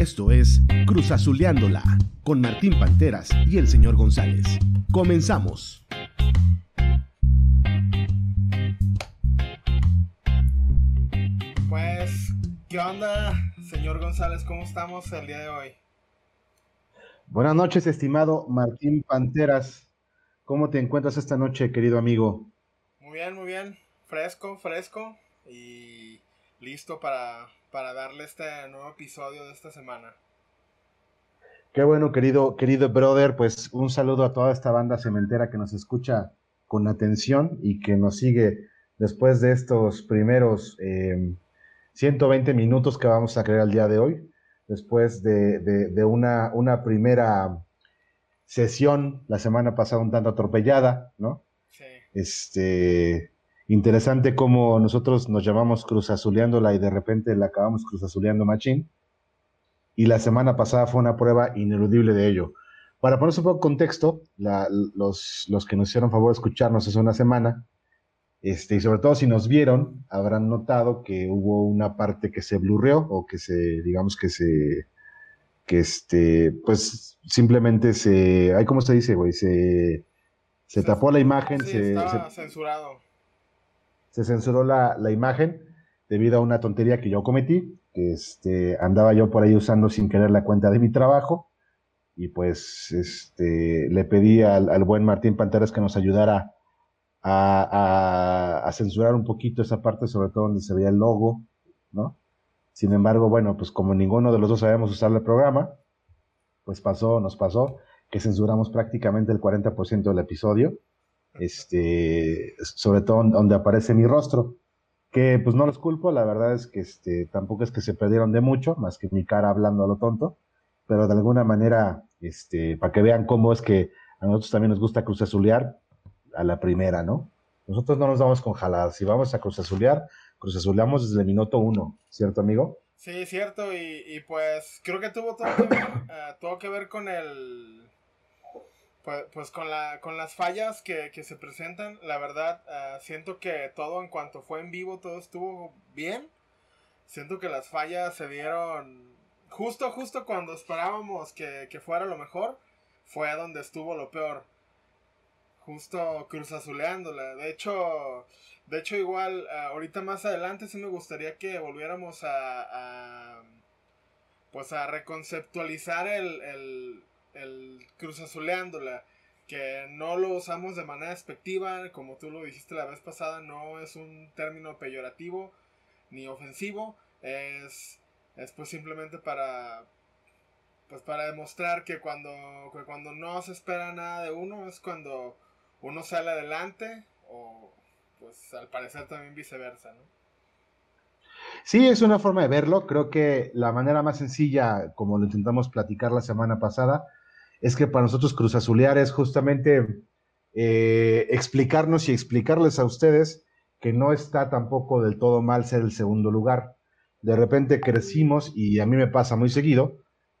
Esto es Cruz Azuleándola con Martín Panteras y el señor González. Comenzamos. Pues, ¿qué onda, señor González? ¿Cómo estamos el día de hoy? Buenas noches, estimado Martín Panteras. ¿Cómo te encuentras esta noche, querido amigo? Muy bien, muy bien. Fresco, fresco. Y listo para para darle este nuevo episodio de esta semana. Qué bueno, querido, querido brother, pues un saludo a toda esta banda cementera que nos escucha con atención y que nos sigue después de estos primeros 120 em, minutos que vamos a crear el día de hoy, después de, de, una, una primera sesión la semana pasada un tanto atropellada, ¿no? Sí. Este, Interesante cómo nosotros nos llamamos Cruz Azuleándola y de repente la acabamos Cruz Azuleando Machín. Y la semana pasada fue una prueba ineludible de ello. Para ponerse un poco de contexto, los, los, que nos hicieron favor de escucharnos hace una semana, este, y sobre todo si nos vieron, habrán notado que hubo una parte que se blurreó o que se, digamos que se, que este, pues simplemente se, ay, ¿cómo se dice, güey? Se, se, tapó la imagen. se, estaba censurado se censuró la, imagen debido a una tontería que yo cometí, que este, andaba yo por ahí usando sin querer la cuenta de mi trabajo, y pues este, le pedí al, buen Martín Panteras que nos ayudara a, censurar un poquito esa parte, sobre todo donde se veía el logo, ¿no? Sin embargo, bueno, pues como ninguno de los dos sabemos usar el programa, pues pasó, nos pasó, que censuramos prácticamente el 40% del episodio este, sobre todo donde aparece mi rostro, que pues no los culpo, la verdad es que este, tampoco es que se perdieron de mucho, más que mi cara hablando a lo tonto, pero de alguna manera, este, para que vean cómo es que a nosotros también nos gusta cruz azulear a la primera, ¿no? Nosotros no nos vamos con jaladas, si vamos a cruz azulear, cruz azuleamos desde el minuto uno, ¿cierto amigo? Sí, cierto, y, pues creo que tuvo todo eh, todo que ver con el pues, pues, con, la, con las fallas que, se presentan, la verdad, ah, siento que todo en cuanto fue en vivo, todo estuvo bien. Siento que las fallas se dieron justo, justo cuando esperábamos que, fuera lo mejor, fue donde estuvo lo peor. Justo cruzazuleándola. De hecho, de hecho igual, ah, ahorita más adelante sí me gustaría que volviéramos a, a pues a reconceptualizar el el Cruz Azuleándola, que no lo usamos de manera despectiva, como tú lo dijiste la vez pasada, no es un término peyorativo ni ofensivo, es, es pues simplemente para pues para demostrar que cuando, que cuando no se espera nada de uno es cuando uno sale adelante o pues al parecer también viceversa, ¿no? Sí, es una forma de verlo. Creo que la manera más sencilla, como lo intentamos platicar la semana pasada, es que para nosotros Cruz Azulear es justamente eh, explicarnos y explicarles a ustedes que no está tampoco del todo mal ser el segundo lugar. De repente crecimos, y a mí me pasa muy seguido,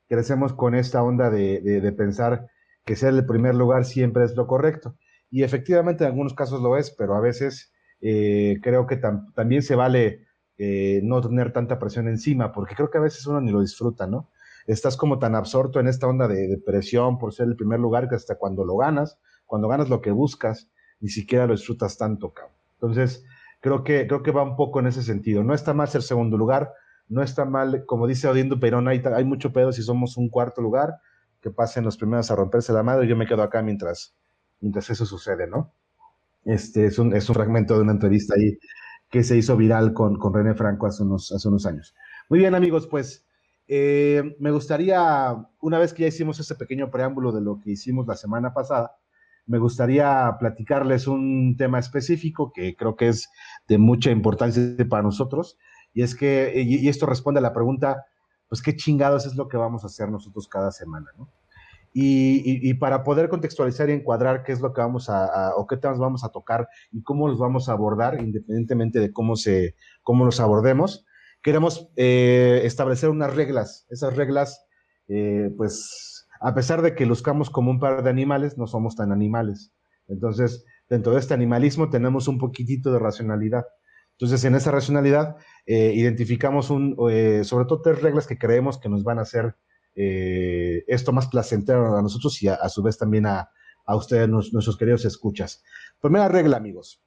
crecemos con esta onda de, pensar que ser el primer lugar siempre es lo correcto. Y efectivamente en algunos casos lo es, pero a veces eh, creo que también se vale eh, no tener tanta presión encima, porque creo que a veces uno ni lo disfruta, ¿no? Estás como tan absorto en esta onda de, presión por ser el primer lugar que hasta cuando lo ganas, cuando ganas lo que buscas, ni siquiera lo disfrutas tanto, cabrón. Entonces, creo que, creo que va un poco en ese sentido. No está mal ser segundo lugar, no está mal, como dice Odiendo Perón, hay, hay mucho pedo si somos un cuarto lugar, que pasen los primeros a romperse la madre, yo me quedo acá mientras, mientras eso sucede, ¿no? Este es un, es un fragmento de una entrevista ahí que se hizo viral con, con René Franco hace unos, hace unos años. Muy bien, amigos, pues eh, me gustaría, una vez que ya hicimos ese pequeño preámbulo de lo que hicimos la semana pasada, me gustaría platicarles un tema específico que creo que es de mucha importancia para nosotros, y es que, y, esto responde a la pregunta, pues qué chingados es lo que vamos a hacer nosotros cada semana, ¿no? Y, para poder contextualizar y encuadrar qué es lo que vamos a, o qué temas vamos a tocar y cómo los vamos a abordar, independientemente de cómo se, cómo los abordemos, queremos eh, establecer unas reglas. Esas reglas, eh, pues, a pesar de que luzcamos como un par de animales, no somos tan animales. Entonces, dentro de este animalismo tenemos un poquitito de racionalidad. Entonces, en esa racionalidad, eh, identificamos un, sobre todo tres reglas que creemos que nos van a hacer esto más placentero a nosotros y a, su vez también a, a ustedes, nuestros queridos escuchas. Primera regla, amigos.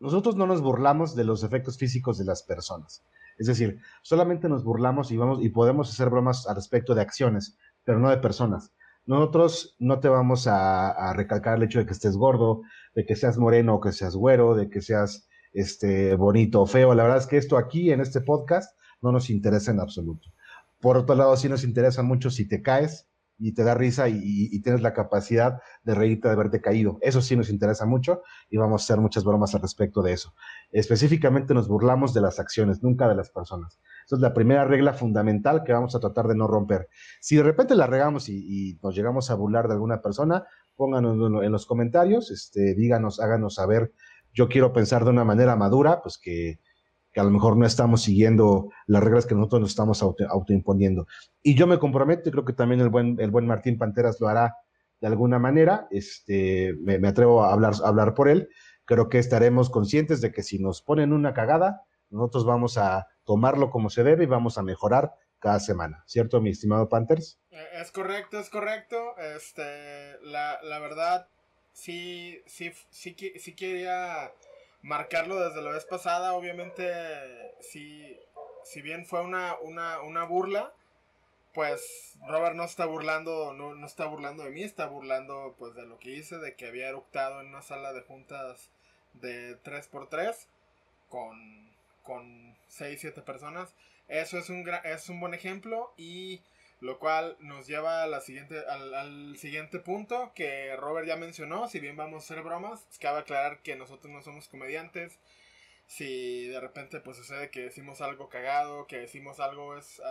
Nosotros no nos burlamos de los efectos físicos de las personas. Es decir, solamente nos burlamos y, vamos, y podemos hacer bromas al respecto de acciones, pero no de personas. Nosotros no te vamos a, recalcar el hecho de que estés gordo, de que seas moreno o que seas güero, de que seas este, bonito o feo. La verdad es que esto aquí en este podcast no nos interesa en absoluto. Por otro lado, sí nos interesa mucho si te caes, y te da risa y, tienes la capacidad de reírte de haberte caído. Eso sí nos interesa mucho y vamos a hacer muchas bromas al respecto de eso. Específicamente nos burlamos de las acciones, nunca de las personas. Esa es la primera regla fundamental que vamos a tratar de no romper. Si de repente la regamos y, nos llegamos a burlar de alguna persona, pónganos en los comentarios, este, díganos, háganos saber. Yo quiero pensar de una manera madura, pues que, que a lo mejor no estamos siguiendo las reglas que nosotros nos estamos autoimponiendo. Y yo me comprometo, y creo que también el buen, el buen Martín Panteras lo hará de alguna manera, este, me, atrevo a hablar, hablar por él, creo que estaremos conscientes de que si nos ponen una cagada, nosotros vamos a tomarlo como se debe y vamos a mejorar cada semana, ¿cierto, mi estimado Panthers? Eh, es correcto, es correcto. Este, la, la verdad, sí, sí, sí, sí quería marcarlo desde la vez pasada, obviamente, si, si bien fue una, una, una burla, pues Robert no está burlando, no, no, está burlando de mí, está burlando pues de lo que hice, de que había eructado en una sala de juntas de 3x3 con, con 6, 7 personas. Eso es un, es un buen ejemplo y lo cual nos lleva a siguiente, al, siguiente punto que Robert ya mencionó. Si bien vamos a hacer bromas, cabe aclarar que nosotros no somos comediantes. Si de repente pues sucede que decimos algo cagado, que decimos algo es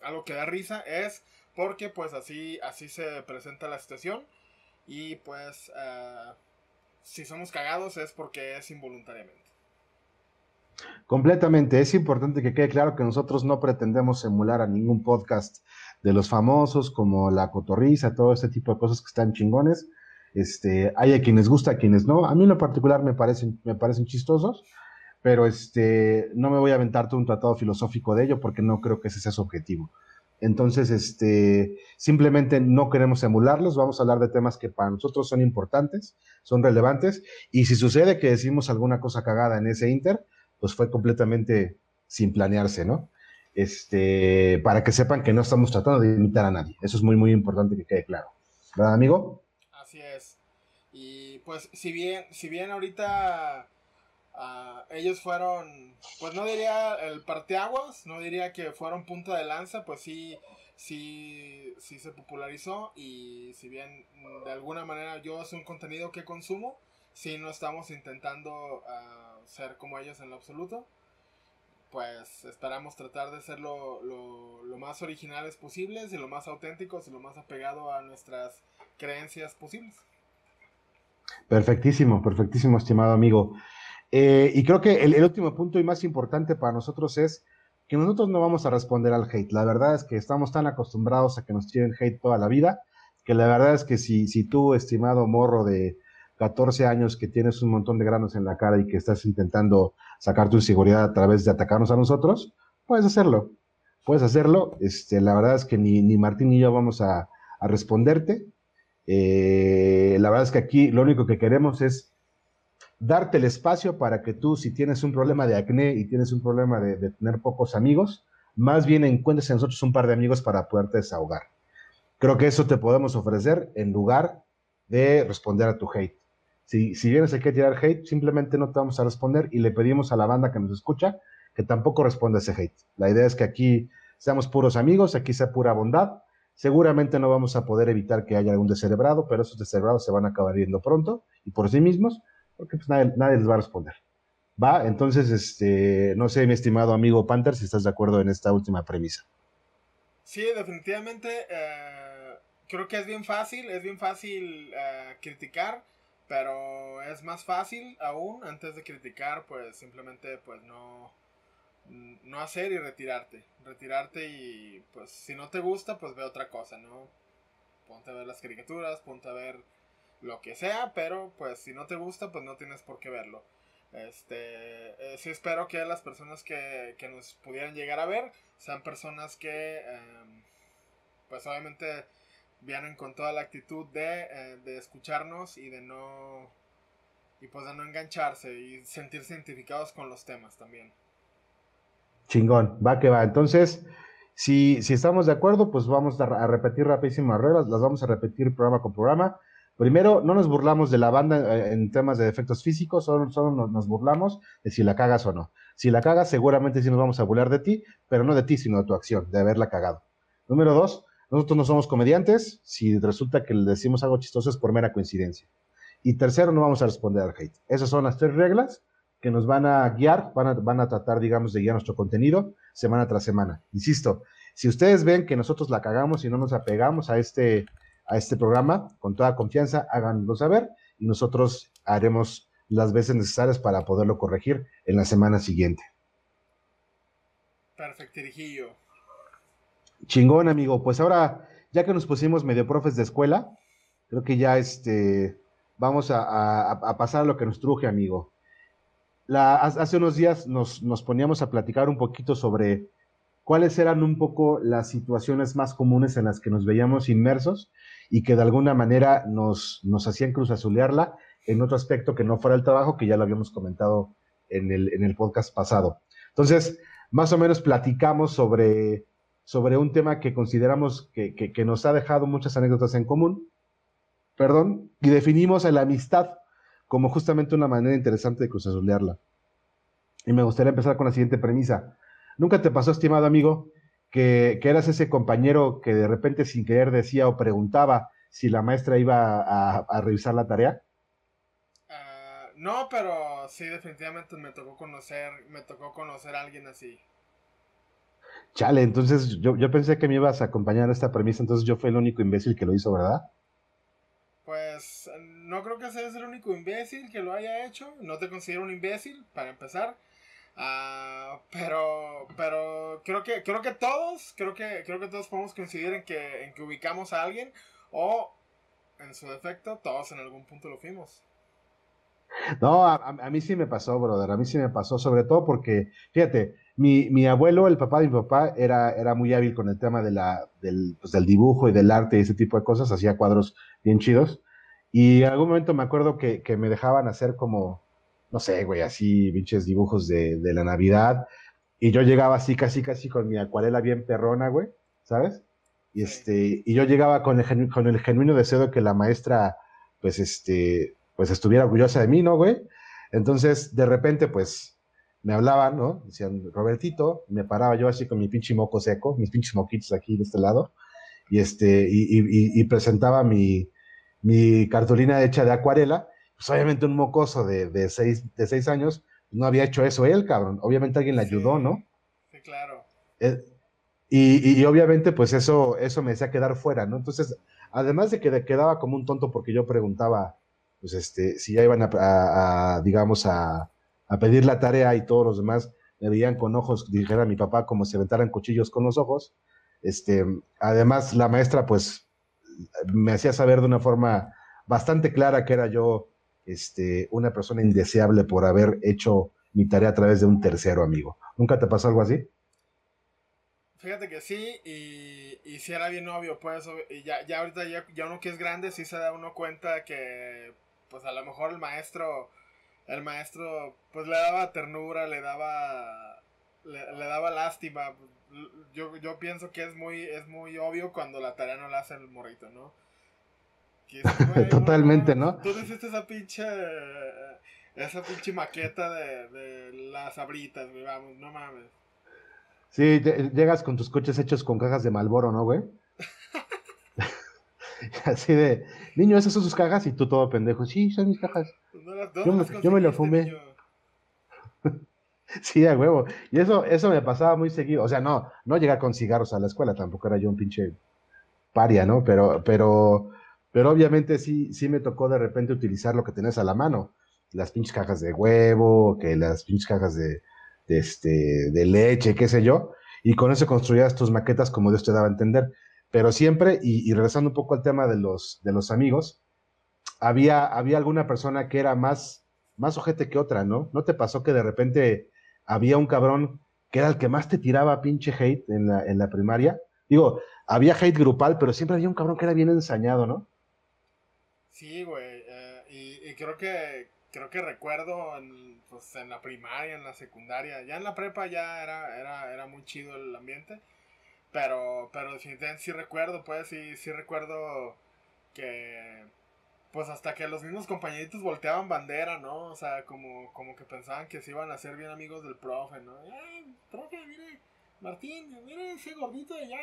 algo que da risa, es porque pues así, así se presenta la situación. Y pues ah, si somos cagados es porque es involuntariamente. Completamente. Es importante que quede claro que nosotros no pretendemos emular a ningún podcast de los famosos, como la cotorriza, todo este tipo de cosas que están chingones. Este, hay a quienes gusta, a quienes no. A mí en lo particular me parecen, me parecen chistosos, pero este, no me voy a aventar todo un tratado filosófico de ello porque no creo que ese sea su objetivo. Entonces, este, simplemente no queremos emularlos, vamos a hablar de temas que para nosotros son importantes, son relevantes, y si sucede que decimos alguna cosa cagada en ese inter, pues fue completamente sin planearse, ¿no? Este, para que sepan que no estamos tratando de imitar a nadie. Eso es muy, muy importante que quede claro. ¿Verdad, amigo? Así es. Y pues, si bien, si bien ahorita ah, ellos fueron, pues no diría el parteaguas, no diría que fueron punta de lanza, pues sí, sí, sí se popularizó. Y si bien de alguna manera yo es un contenido que consumo, sí no estamos intentando uh, ser como ellos en lo absoluto pues esperamos tratar de ser lo, más originales posibles y lo más auténticos y lo más apegado a nuestras creencias posibles. Perfectísimo, perfectísimo, estimado amigo. Eh, y creo que el, último punto y más importante para nosotros es que nosotros no vamos a responder al hate. La verdad es que estamos tan acostumbrados a que nos tiren hate toda la vida, que la verdad es que si, si tú, estimado morro de 14 años, que tienes un montón de granos en la cara y que estás intentando sacar tu inseguridad a través de atacarnos a nosotros, puedes hacerlo. Puedes hacerlo. Este, la verdad es que ni, ni Martín ni yo vamos a, responderte. Eh, la verdad es que aquí lo único que queremos es darte el espacio para que tú, si tienes un problema de acné y tienes un problema de, de tener pocos amigos, más bien encuentres en nosotros un par de amigos para poderte desahogar. Creo que eso te podemos ofrecer en lugar de responder a tu hate. Si, si vienes aquí a tirar hate, simplemente no te vamos a responder y le pedimos a la banda que nos escucha que tampoco responda ese hate. La idea es que aquí seamos puros amigos, aquí sea pura bondad. Seguramente no vamos a poder evitar que haya algún descerebrado, pero esos descerebrados se van a acabar viendo pronto y por sí mismos, porque pues nadie, les va a responder. Va, entonces, este, no sé, mi estimado amigo Panther, si estás de acuerdo en esta última premisa. Sí, definitivamente. Eh, creo que es bien fácil, es bien fácil eh, criticar pero es más fácil aún, antes de criticar, pues simplemente pues no, no hacer y retirarte. Retirarte y pues si no te gusta, pues ve otra cosa, ¿no? Ponte a ver las caricaturas, ponte a ver lo que sea, pero pues si no te gusta, pues no tienes por qué verlo. Este, eh, sí espero que las personas que, que, nos pudieran llegar a ver sean personas que, em, pues obviamente, vienen con toda la actitud de, eh, de escucharnos y de no, y pues de no engancharse y sentirse identificados con los temas también. Chingón, va que va. Entonces, si, si estamos de acuerdo, pues vamos a, repetir rapidísimas reglas, las vamos a repetir programa con programa. Primero, no nos burlamos de la banda eh, en temas de defectos físicos, solo, solo nos, burlamos de si la cagas o no. Si la cagas, seguramente sí nos vamos a burlar de ti, pero no de ti, sino de tu acción, de haberla cagado. Número dos, nosotros no somos comediantes, si resulta que le decimos algo chistoso es por mera coincidencia. Y tercero, no vamos a responder al hate. Esas son las tres reglas que nos van a guiar, van a, tratar, digamos, de guiar nuestro contenido semana tras semana. Insisto, si ustedes ven que nosotros la cagamos y no nos apegamos a este, a este programa, con toda confianza, háganlo saber y nosotros haremos las veces necesarias para poderlo corregir en la semana siguiente. Perfecto, Chingón, amigo. Pues ahora, ya que nos pusimos medio profes de escuela, creo que ya este, vamos a, pasar a lo que nos truje, amigo. Hace unos días nos, nos, poníamos a platicar un poquito sobre cuáles eran un poco las situaciones más comunes en las que nos veíamos inmersos y que de alguna manera nos, nos hacían cruzazulearla en otro aspecto que no fuera el trabajo, que ya lo habíamos comentado en el, en el podcast pasado. Entonces, más o menos platicamos sobre sobre un tema que consideramos que, nos ha dejado muchas anécdotas en común, perdón, y definimos a la amistad como justamente una manera interesante de cruzazulearla. Y me gustaría empezar con la siguiente premisa. ¿Nunca te pasó, estimado amigo, que, eras ese compañero que de repente sin querer decía o preguntaba si la maestra iba a, revisar la tarea? Ah, no, pero sí, definitivamente me tocó conocer, me tocó conocer a alguien así. Chale, entonces yo, pensé que me ibas a acompañar a esta premisa, entonces yo fui el único imbécil que lo hizo, ¿verdad? Pues no creo que seas el único imbécil que lo haya hecho. No te considero un imbécil, para empezar. Ah, pero pero creo que creo que todos creo que creo que todos podemos coincidir en que en que ubicamos a alguien o en su defecto todos en algún punto lo fuimos no a, a, mí sí me pasó brother a mí sí me pasó sobre todo porque fíjate mi, mi, abuelo, el papá de mi papá, era, era muy hábil con el tema de la, del, pues, del dibujo y del arte y ese tipo de cosas, hacía cuadros bien chidos. Y en algún momento me acuerdo que, que me dejaban hacer como, no sé, güey, así pinches dibujos de, de, la Navidad. Y yo llegaba así, casi, casi con mi acuarela bien perrona, güey, ¿sabes? Y, este, y yo llegaba con el, con el genuino deseo de que la maestra, pues, este, pues estuviera orgullosa de mí, ¿no, güey? Entonces, de repente, pues, me hablaban, ¿no? Decían, Robertito, me paraba yo así con mi pinche moco seco, mis pinches moquitos aquí de este lado, y, este, y, presentaba mi, mi, cartulina hecha de acuarela, pues obviamente un mocoso de, de, seis, de seis años, no había hecho eso él, cabrón, obviamente alguien le ayudó, ¿no? Sí, claro. Eh, y, obviamente, pues eso, eso me hacía quedar fuera, ¿no? Entonces, además de que quedaba como un tonto porque yo preguntaba, pues este, si ya iban a digamos, a, a pedir la tarea y todos los demás me veían con ojos, dijera mi papá, como si aventaran cuchillos con los ojos. Este, además, la maestra, pues, me hacía saber de una forma bastante clara que era yo este, una persona indeseable por haber hecho mi tarea a través de un tercero amigo. ¿Nunca te pasó algo así? Fíjate que sí, y, y si era bien obvio, pues, ya, ya ahorita ya, ya uno que es grande, sí se da uno cuenta que, pues, a lo mejor el maestro el maestro pues le daba ternura, le daba le, daba lástima. Yo, yo pienso que es muy es muy obvio cuando la tarea no la hace el morrito, ¿no? Totalmente, ¿no? Tú hiciste esa pinche esa pinche maqueta de, de las abritas, güey, vamos, no mames. Sí, llegas con tus coches hechos con cajas de Malboro, ¿no, güey? Así de, niño, esas son sus cajas y tú todo pendejo. Sí, son mis cajas. Pues yo, me, lo fumé. sí, a huevo. Y eso, eso me pasaba muy seguido. O sea, no, no llegar con cigarros a la escuela, tampoco era yo un pinche paria, ¿no? Pero, pero, pero obviamente sí, sí me tocó de repente utilizar lo que tenés a la mano. Las pinches cajas de huevo, que las pinches cajas de, este, de leche, qué sé yo. Y con eso construías tus maquetas como Dios te daba a entender. Pero siempre, y, regresando un poco al tema de los, de los amigos, había, había alguna persona que era más más ojete que otra, ¿no? ¿No te pasó que de repente había un cabrón que era el que más te tiraba pinche hate en la, en la primaria? Digo, había hate grupal, pero siempre había un cabrón que era bien ensañado, ¿no? Sí, güey. eh, y, creo que creo que recuerdo en, pues, en la primaria, en la secundaria, ya en la prepa ya era, era, era muy chido el ambiente. Pero, pero definitivamente sí recuerdo, pues sí, sí recuerdo que pues hasta que los mismos compañeritos volteaban bandera, ¿no? O sea, como, como que pensaban que se iban a ser bien amigos del profe, ¿no? ¡Ay, profe, mire! Martín, mire ese gordito de allá.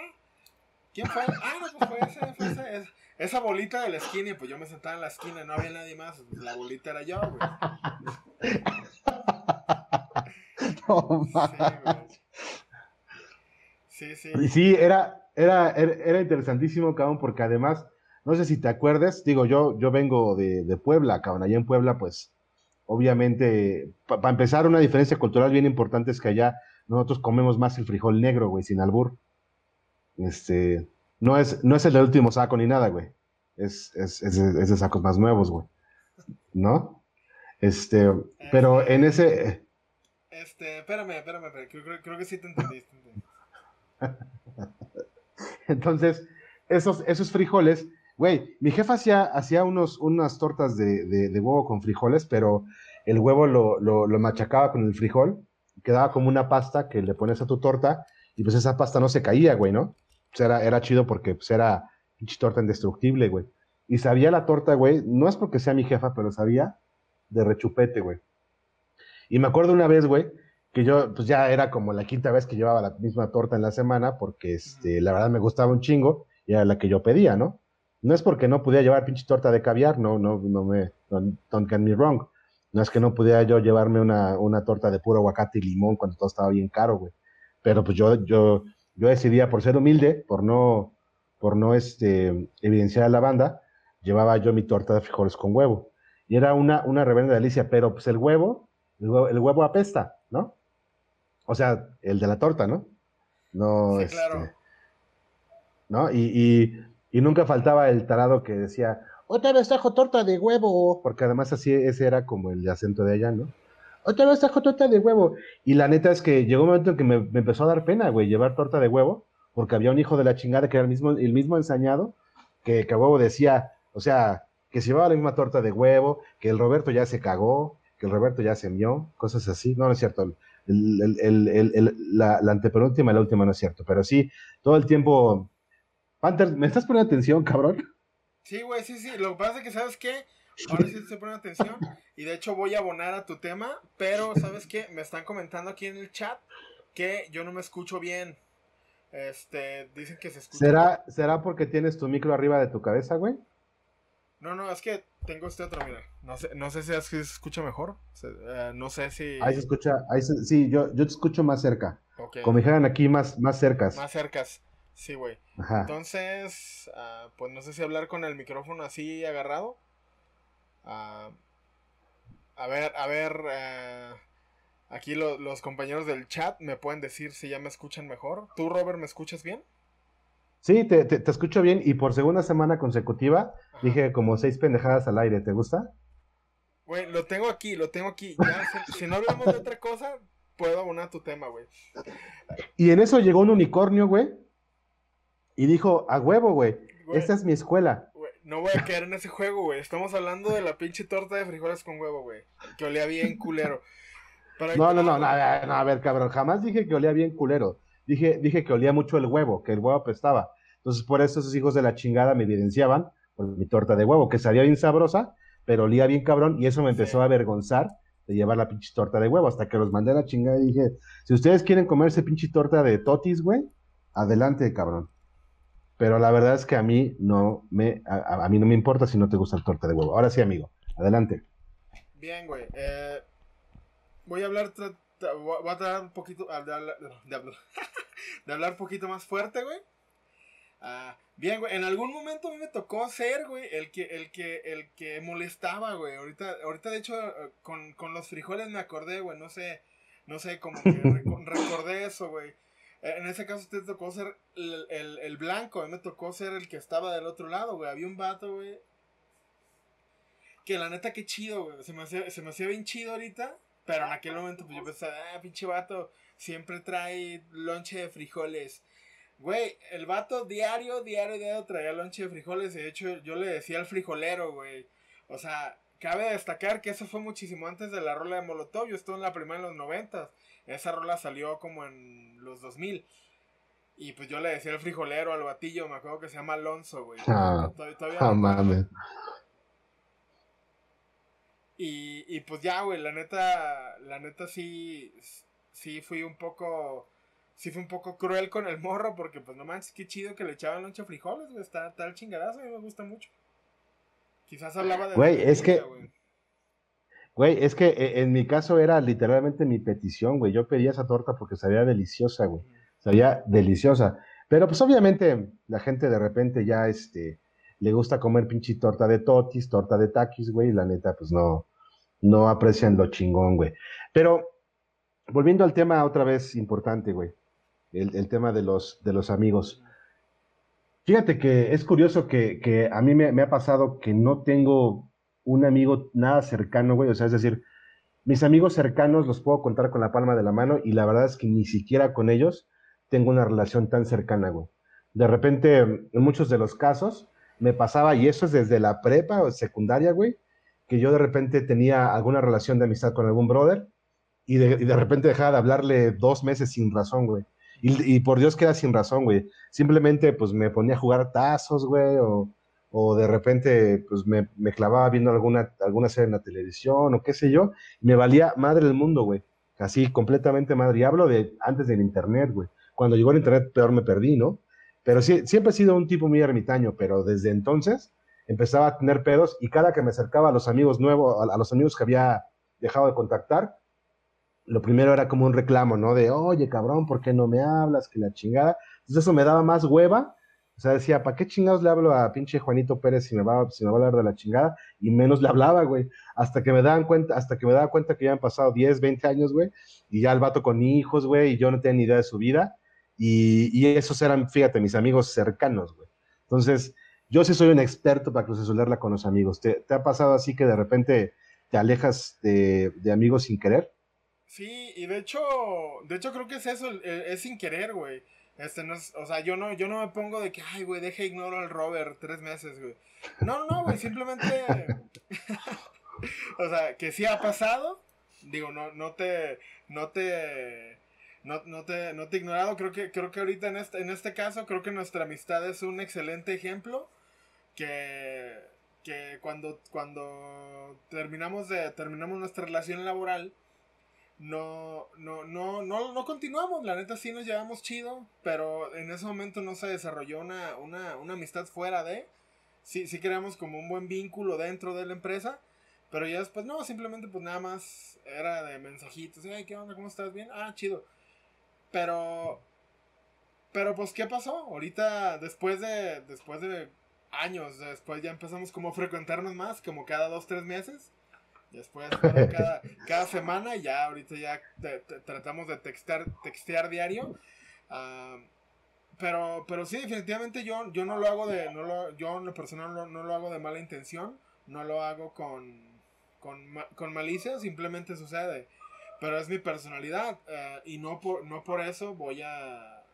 ¿Quién fue? Ah, no, pues fue ese, fue ese, es- esa bolita de la esquina. Y pues yo me sentaba en la esquina, no había nadie más. la bolita era yo, güey. No, Sí, güey. Sí, sí. Y sí, era, era, era, era interesantísimo, cabrón, porque además, no sé si te acuerdas, digo, yo, yo vengo de, de Puebla, cabrón, allá en Puebla, pues, obviamente, para empezar, una diferencia cultural bien importante es que allá nosotros comemos más el frijol negro, güey, sin albur. Este, no es, no es el del último saco ni nada, güey. Es, es, es, de- es de sacos más nuevos, güey. ¿No? Este, pero en ese, Este, espérame, espérame, espérame. Creo, creo- creo que sí te entendiste. Entonces, esos, esos frijoles, güey, mi jefa hacía, hacía unos, unas tortas de, de- huevo con frijoles, pero el huevo lo, lo- lo machacaba con el frijol, quedaba como una pasta que le pones a tu torta, y pues esa pasta no se caía, güey, ¿no? Pues era, era chido porque pues era pinche torta indestructible, güey. Y sabía la torta, güey, no es porque sea mi jefa, pero sabía de rechupete, güey. Y me acuerdo una vez, güey, que yo, pues ya era como la quinta vez que llevaba la misma torta en la semana, porque este, la verdad me gustaba un chingo, y era la que yo pedía, ¿no? No es porque no pudiera llevar pinche torta de caviar, no, no, no me, don't, get me wrong. No es que no pudiera yo llevarme una, una torta de puro aguacate y limón cuando todo estaba bien caro, güey. Pero pues yo, yo, yo decidía, por ser humilde, por no, por no este, evidenciar a la banda, llevaba yo mi torta de frijoles con huevo. Y era una, una reverenda delicia, pero pues el huevo, el huevo, el huevo apesta, ¿no? O sea, el de la torta, ¿no? No, Sí, este, claro. ¿no? Y, y, y nunca faltaba el tarado que decía, otra vez trajo torta de huevo, porque además así ese era como el acento de allá, ¿no? Otra vez trajo torta de huevo. Y la neta es que llegó un momento en que me, me empezó a dar pena, güey, llevar torta de huevo, porque había un hijo de la chingada que era el mismo, el mismo ensañado, que, que a huevo decía, o sea, que se llevaba la misma torta de huevo, que el Roberto ya se cagó, que el Roberto ya se mió, cosas así. No, no es cierto. El, el- el- el- el- la, la antepenúltima y la última no es cierto, pero sí, todo el tiempo. Panther, ¿me estás poniendo atención, cabrón? Sí, güey, sí, sí. Lo que pasa es que, ¿sabes qué? Ahora sí te estoy poniendo atención. Y de hecho voy a abonar a tu tema. Pero, ¿sabes qué? Me están comentando aquí en el chat que yo no me escucho bien. Este, dicen que se escucha. ¿Será, ¿Será porque tienes tu micro arriba de tu cabeza, güey? No, no, es que tengo este otro, mira. No sé, no sé si se escucha mejor. Eh, no sé si. Ahí se escucha, ahí se- sí, yo, yo te escucho más cerca. Ok, Como dijeran aquí, más, más cercas. Más cercas. Sí, güey. Ajá. Entonces, ah, pues no sé si hablar con el micrófono así agarrado. Ah, a ver, a ver. ah, aquí lo- los compañeros del chat me pueden decir si ya me escuchan mejor. ¿Tú, Robert, me escuchas bien? Sí, te, te, te escucho bien y por segunda semana consecutiva Ajá. dije como seis pendejadas al aire. ¿Te gusta? Güey, lo tengo aquí, lo tengo aquí. Ya, si, si no hablamos de otra cosa, puedo abonar tu tema, güey. Y en eso llegó un unicornio, güey. Y dijo, a huevo, güey, esta es mi escuela. Güey, No voy a caer en ese juego, güey. Estamos hablando de la pinche torta de frijoles con huevo, güey. Que olía bien culero. Ahí No, no, no, no, a ver, cabrón, jamás dije que olía bien culero. Dije, dije que olía mucho el huevo, que el huevo apestaba. Entonces, por eso esos hijos de la chingada me evidenciaban por mi torta de huevo, que sabía bien sabrosa, pero olía bien cabrón, y eso me empezó Sí. a avergonzar de llevar la pinche torta de huevo, hasta que los mandé a la chingada y dije, si ustedes quieren comerse pinche torta de totis, güey, adelante, cabrón. Pero la verdad es que a mí no me, a, a- a mí no me importa si no te gusta el torta de huevo. Ahora sí, amigo, adelante. Bien, güey. Eh, voy a hablar. Voy a tratar un poquito. De hablar, de hablar, de hablar un poquito más fuerte, güey. Ah, bien, güey. En algún momento a mí me tocó ser, güey, el que, el que, el que molestaba, güey. Ahorita, ahorita de hecho, eh, con, con los frijoles me acordé, güey. No sé, no sé, como que reco- recordé eso, güey. Eh, En ese caso te tocó ser el, el, el blanco, a mí me tocó ser el que estaba del otro lado, güey. Había un vato, güey. que la neta, qué chido, güey. Se me hacía, se me hacía bien chido ahorita. Pero en aquel momento, pues yo pensaba, ah, pinche vato, siempre trae lonche de frijoles. Güey, el vato diario, diario, diario traía lonche de frijoles. De hecho, yo le decía al frijolero, güey. O sea, cabe destacar que eso fue muchísimo antes de la rola de Molotov. Yo estuve en la primera en los 90. Esa rola salió como en los 2000. Y pues yo le decía al frijolero, al batillo, me acuerdo que se llama Alonso, güey. Ah, ah mames. Y, y pues ya, güey, la neta, la neta sí, sí fui un poco, sí fui un poco cruel con el morro porque pues no manches, qué chido que le echaban loncha frijoles, güey, está tal chingadazo, a mí me gusta mucho. Quizás hablaba de... Güey, es que... Güey, es que eh, en mi caso era literalmente mi petición, güey. Yo pedía esa torta porque sabía deliciosa, güey. Sabía deliciosa. Pero pues obviamente la gente de repente ya este, le gusta comer pinche torta de totis, torta de taquis, güey. Y la neta, pues no, no aprecian lo chingón, güey. Pero volviendo al tema otra vez importante, güey. El, tema de los, de los amigos. Fíjate que es curioso que, a mí me, ha pasado que no tengo un amigo nada cercano, güey. O sea, es decir, mis amigos cercanos los puedo contar con la palma de la mano y la verdad es que ni siquiera con ellos tengo una relación tan cercana, güey. De repente, en muchos de los casos, me pasaba, y eso es desde la prepa o secundaria, güey, que yo de repente tenía alguna relación de amistad con algún brother y de, repente dejaba de hablarle dos meses sin razón, güey. Y, por Dios que era sin razón, güey. Simplemente pues me ponía a jugar tazos, güey, o, de repente pues me, clavaba viendo alguna, alguna serie en la televisión o qué sé yo. Me valía madre el mundo, güey. Así, completamente madre. Y hablo de antes del internet, güey. Cuando llegó el internet peor me perdí, ¿no? Pero sí, siempre he sido un tipo muy ermitaño, pero desde entonces empezaba a tener pedos y cada que me acercaba a los amigos nuevos, a, los amigos que había dejado de contactar, lo primero era como un reclamo, ¿no? De, oye, cabrón, ¿por qué no me hablas? Que la chingada. Entonces eso me daba más hueva. O sea, decía, ¿para qué chingados le hablo a pinche Juanito Pérez si me va, si me va a hablar de la chingada? Y menos le hablaba, güey. Hasta que me daban cuenta, hasta que me daba cuenta que ya han pasado 10, 20 años, güey. Y ya el vato con hijos, güey, y yo no tenía ni idea de su vida. Y, esos eran, fíjate, mis amigos cercanos, güey. Entonces, yo sí soy un experto para crucesolarla con los amigos. ¿Te, ha pasado así que de repente te alejas de, amigos sin querer? Sí, y de hecho, de hecho creo que es eso, es sin querer, güey. Este no o sea, yo no, yo no me pongo de que, ay, güey, deja ignoro al Robert tres meses, güey. No, no, güey, simplemente, o sea, que sí ha pasado, digo, no, no te, no te, no, no, te, no te he ignorado, creo que, creo que ahorita en este, en este caso, creo que nuestra amistad es un excelente ejemplo que, que cuando, cuando terminamos, de, terminamos nuestra relación laboral, no, no, no, no, no continuamos, la neta sí nos llevamos chido, pero en ese momento no se desarrolló una, una, una amistad fuera de, sí, sí creamos como un buen vínculo dentro de la empresa, pero ya después no, simplemente pues nada más era de mensajitos, ay, ¿qué onda? ¿Cómo estás? ¿Bien? Ah, chido. Pero, pero pues, ¿qué pasó? Ahorita, después de, después de años después ya empezamos como a frecuentarnos más, como cada dos, tres meses. Después cada, cada semana, ya ahorita ya tratamos de textear, textear diario. Ah, pero, pero sí, definitivamente yo, yo no lo hago de, no lo, yo en lo personal no, lo hago de mala intención, no lo hago con, con, con malicia, simplemente sucede. Pero es mi personalidad eh, y no por, no por eso voy a...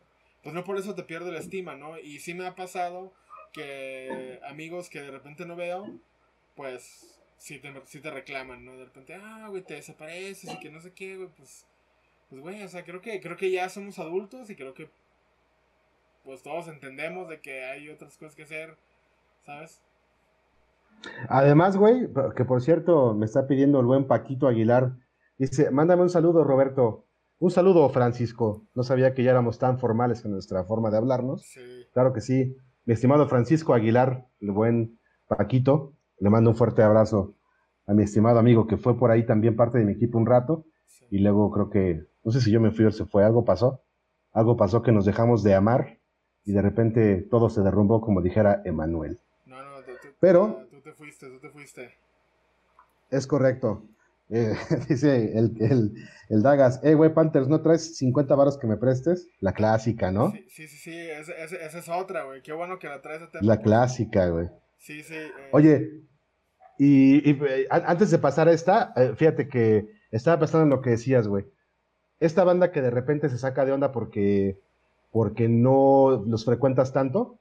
Pues no por eso te pierdo la estima, ¿no? Y sí me ha pasado que amigos que de repente no veo, pues sí te, te reclaman, ¿no? De repente, ah, güey, te desapareces y que no sé qué, güey, pues, pues, güey, o sea, creo que, creo que ya somos adultos y creo que, pues todos entendemos de que hay otras cosas que hacer, ¿sabes? Además, güey, que por cierto me está pidiendo el buen Paquito Aguilar, dice, mándame un saludo, Roberto. Un saludo, Francisco. No sabía que ya éramos tan formales en nuestra forma de hablarnos. Sí. Claro que sí. Mi estimado Francisco Aguilar, el buen Paquito, le mando un fuerte abrazo a mi estimado amigo que fue por ahí también parte de mi equipo un rato y luego creo que, no sé si yo me fui o se fue, algo pasó, algo pasó que nos dejamos de amar y de repente todo se derrumbó como dijera Emanuel. No, no, tú, Pero, tú te fuiste, tú te fuiste. Es correcto. Eh, dice el, el, el, Dagas, eh, güey, Panthers, ¿no traes 50 varos que me prestes? La clásica, ¿no? Sí, sí, sí, esa es otra, güey. Qué bueno que la traes a La clásica, güey. Sí, sí. Eh. Oye, Y, eh, antes de pasar a esta, eh, fíjate que estaba pensando en lo que decías, güey. Esta banda que de repente se saca de onda porque, porque no los frecuentas tanto,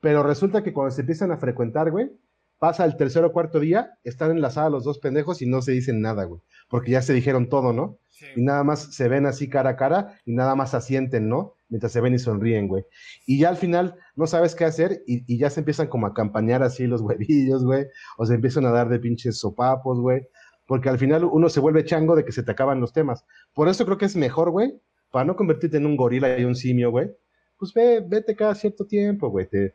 pero resulta que cuando se empiezan a frecuentar, güey, pasa el tercer o cuarto día, están enlazados los dos pendejos y no se dicen nada, güey, porque ya se dijeron todo, ¿no? Y nada más se ven así cara a cara y nada más asienten, ¿no? Mientras se ven y sonríen, güey. Y ya al final no sabes qué hacer y, ya se empiezan como a campañar así los huevillos, güey, o se empiezan a dar de pinches sopapos, güey, porque al final uno se vuelve chango de que se te acaban los temas. Por eso creo que es mejor, güey, para no convertirte en un gorila y un simio, güey, pues ve, vete cada cierto tiempo, güey, te,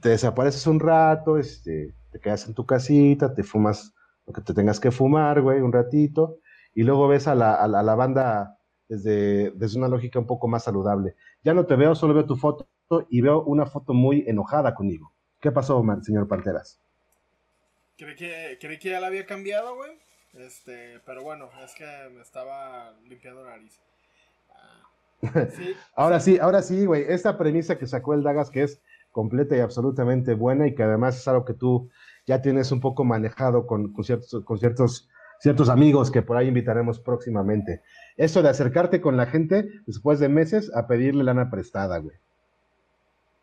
te desapareces un rato, este, te quedas en tu casita, te fumas lo que te tengas que fumar, güey, un ratito, y luego ves a la, a la, banda desde, desde, una lógica un poco más saludable. Ya no te veo, solo veo tu foto y veo una foto muy enojada conmigo. ¿Qué pasó, señor Panteras? Creí que, creí que ya la había cambiado, güey. Este, pero bueno, es que me estaba limpiando la nariz. Ah, ¿Sí? ahora sí, ahora sí, güey. Esta premisa que sacó el Dagas, que es completa y absolutamente buena y que además es algo que tú ya tienes un poco manejado con, ciertos, con ciertos, ciertos amigos que por ahí invitaremos próximamente. Eso de acercarte con la gente después de meses a pedirle lana prestada, güey.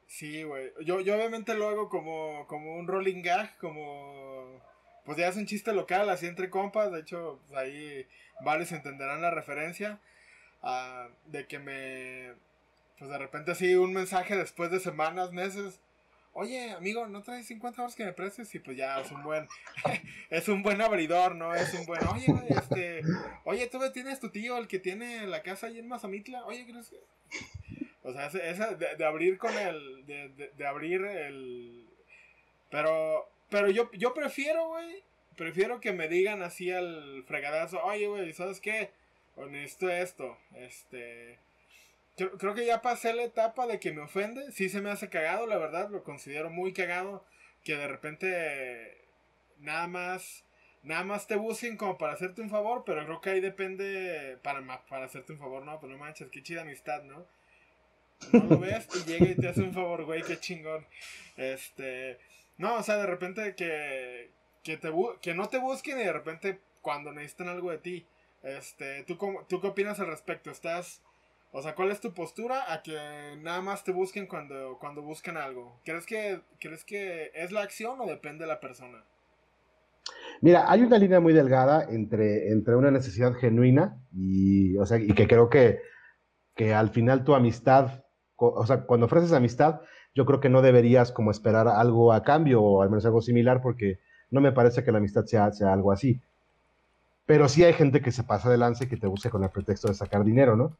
Sí, güey. Yo, yo obviamente lo hago como, como un rolling gag, como... Pues ya es un chiste local, así entre compas. De hecho, pues ahí varios entenderán la referencia. Ah, de que me pues de repente así un mensaje después de semanas, meses. Oye, amigo, ¿no traes 50 horas que me prestes? Y pues ya es un buen, es un buen abridor, ¿no? Es un buen, oye, este, oye, tú tienes tu tío, el que tiene la casa ahí en Mazamitla, oye, ¿crees que? O sea, esa de, abrir con el, de, de, abrir el, pero, pero yo, yo prefiero, güey, prefiero que me digan así al fregadazo, oye, güey, ¿sabes qué? Honesto esto, este, Creo, que ya pasé la etapa de que me ofende. Sí se me hace cagado, la verdad. Lo considero muy cagado. Que de repente nada más nada más te busquen como para hacerte un favor, pero creo que ahí depende para, para hacerte un favor, no, pues no manches, qué chida amistad, ¿no? No lo ves y llega y te hace un favor, güey, qué chingón. Este, no, o sea, de repente que, que, te, que no te busquen y de repente cuando necesitan algo de ti. Este, ¿tú, cómo, ¿tú qué opinas al respecto? ¿Estás o sea, ¿cuál es tu postura a que nada más te busquen cuando, cuando buscan algo? ¿Crees que, ¿Crees que es la acción o depende de la persona? Mira, hay una línea muy delgada entre, entre una necesidad genuina y, o sea, y que creo que, que al final tu amistad, o sea, cuando ofreces amistad, yo creo que no deberías como esperar algo a cambio o al menos algo similar porque no me parece que la amistad sea, sea algo así. Pero sí hay gente que se pasa de lance y que te busca con el pretexto de sacar dinero, ¿no?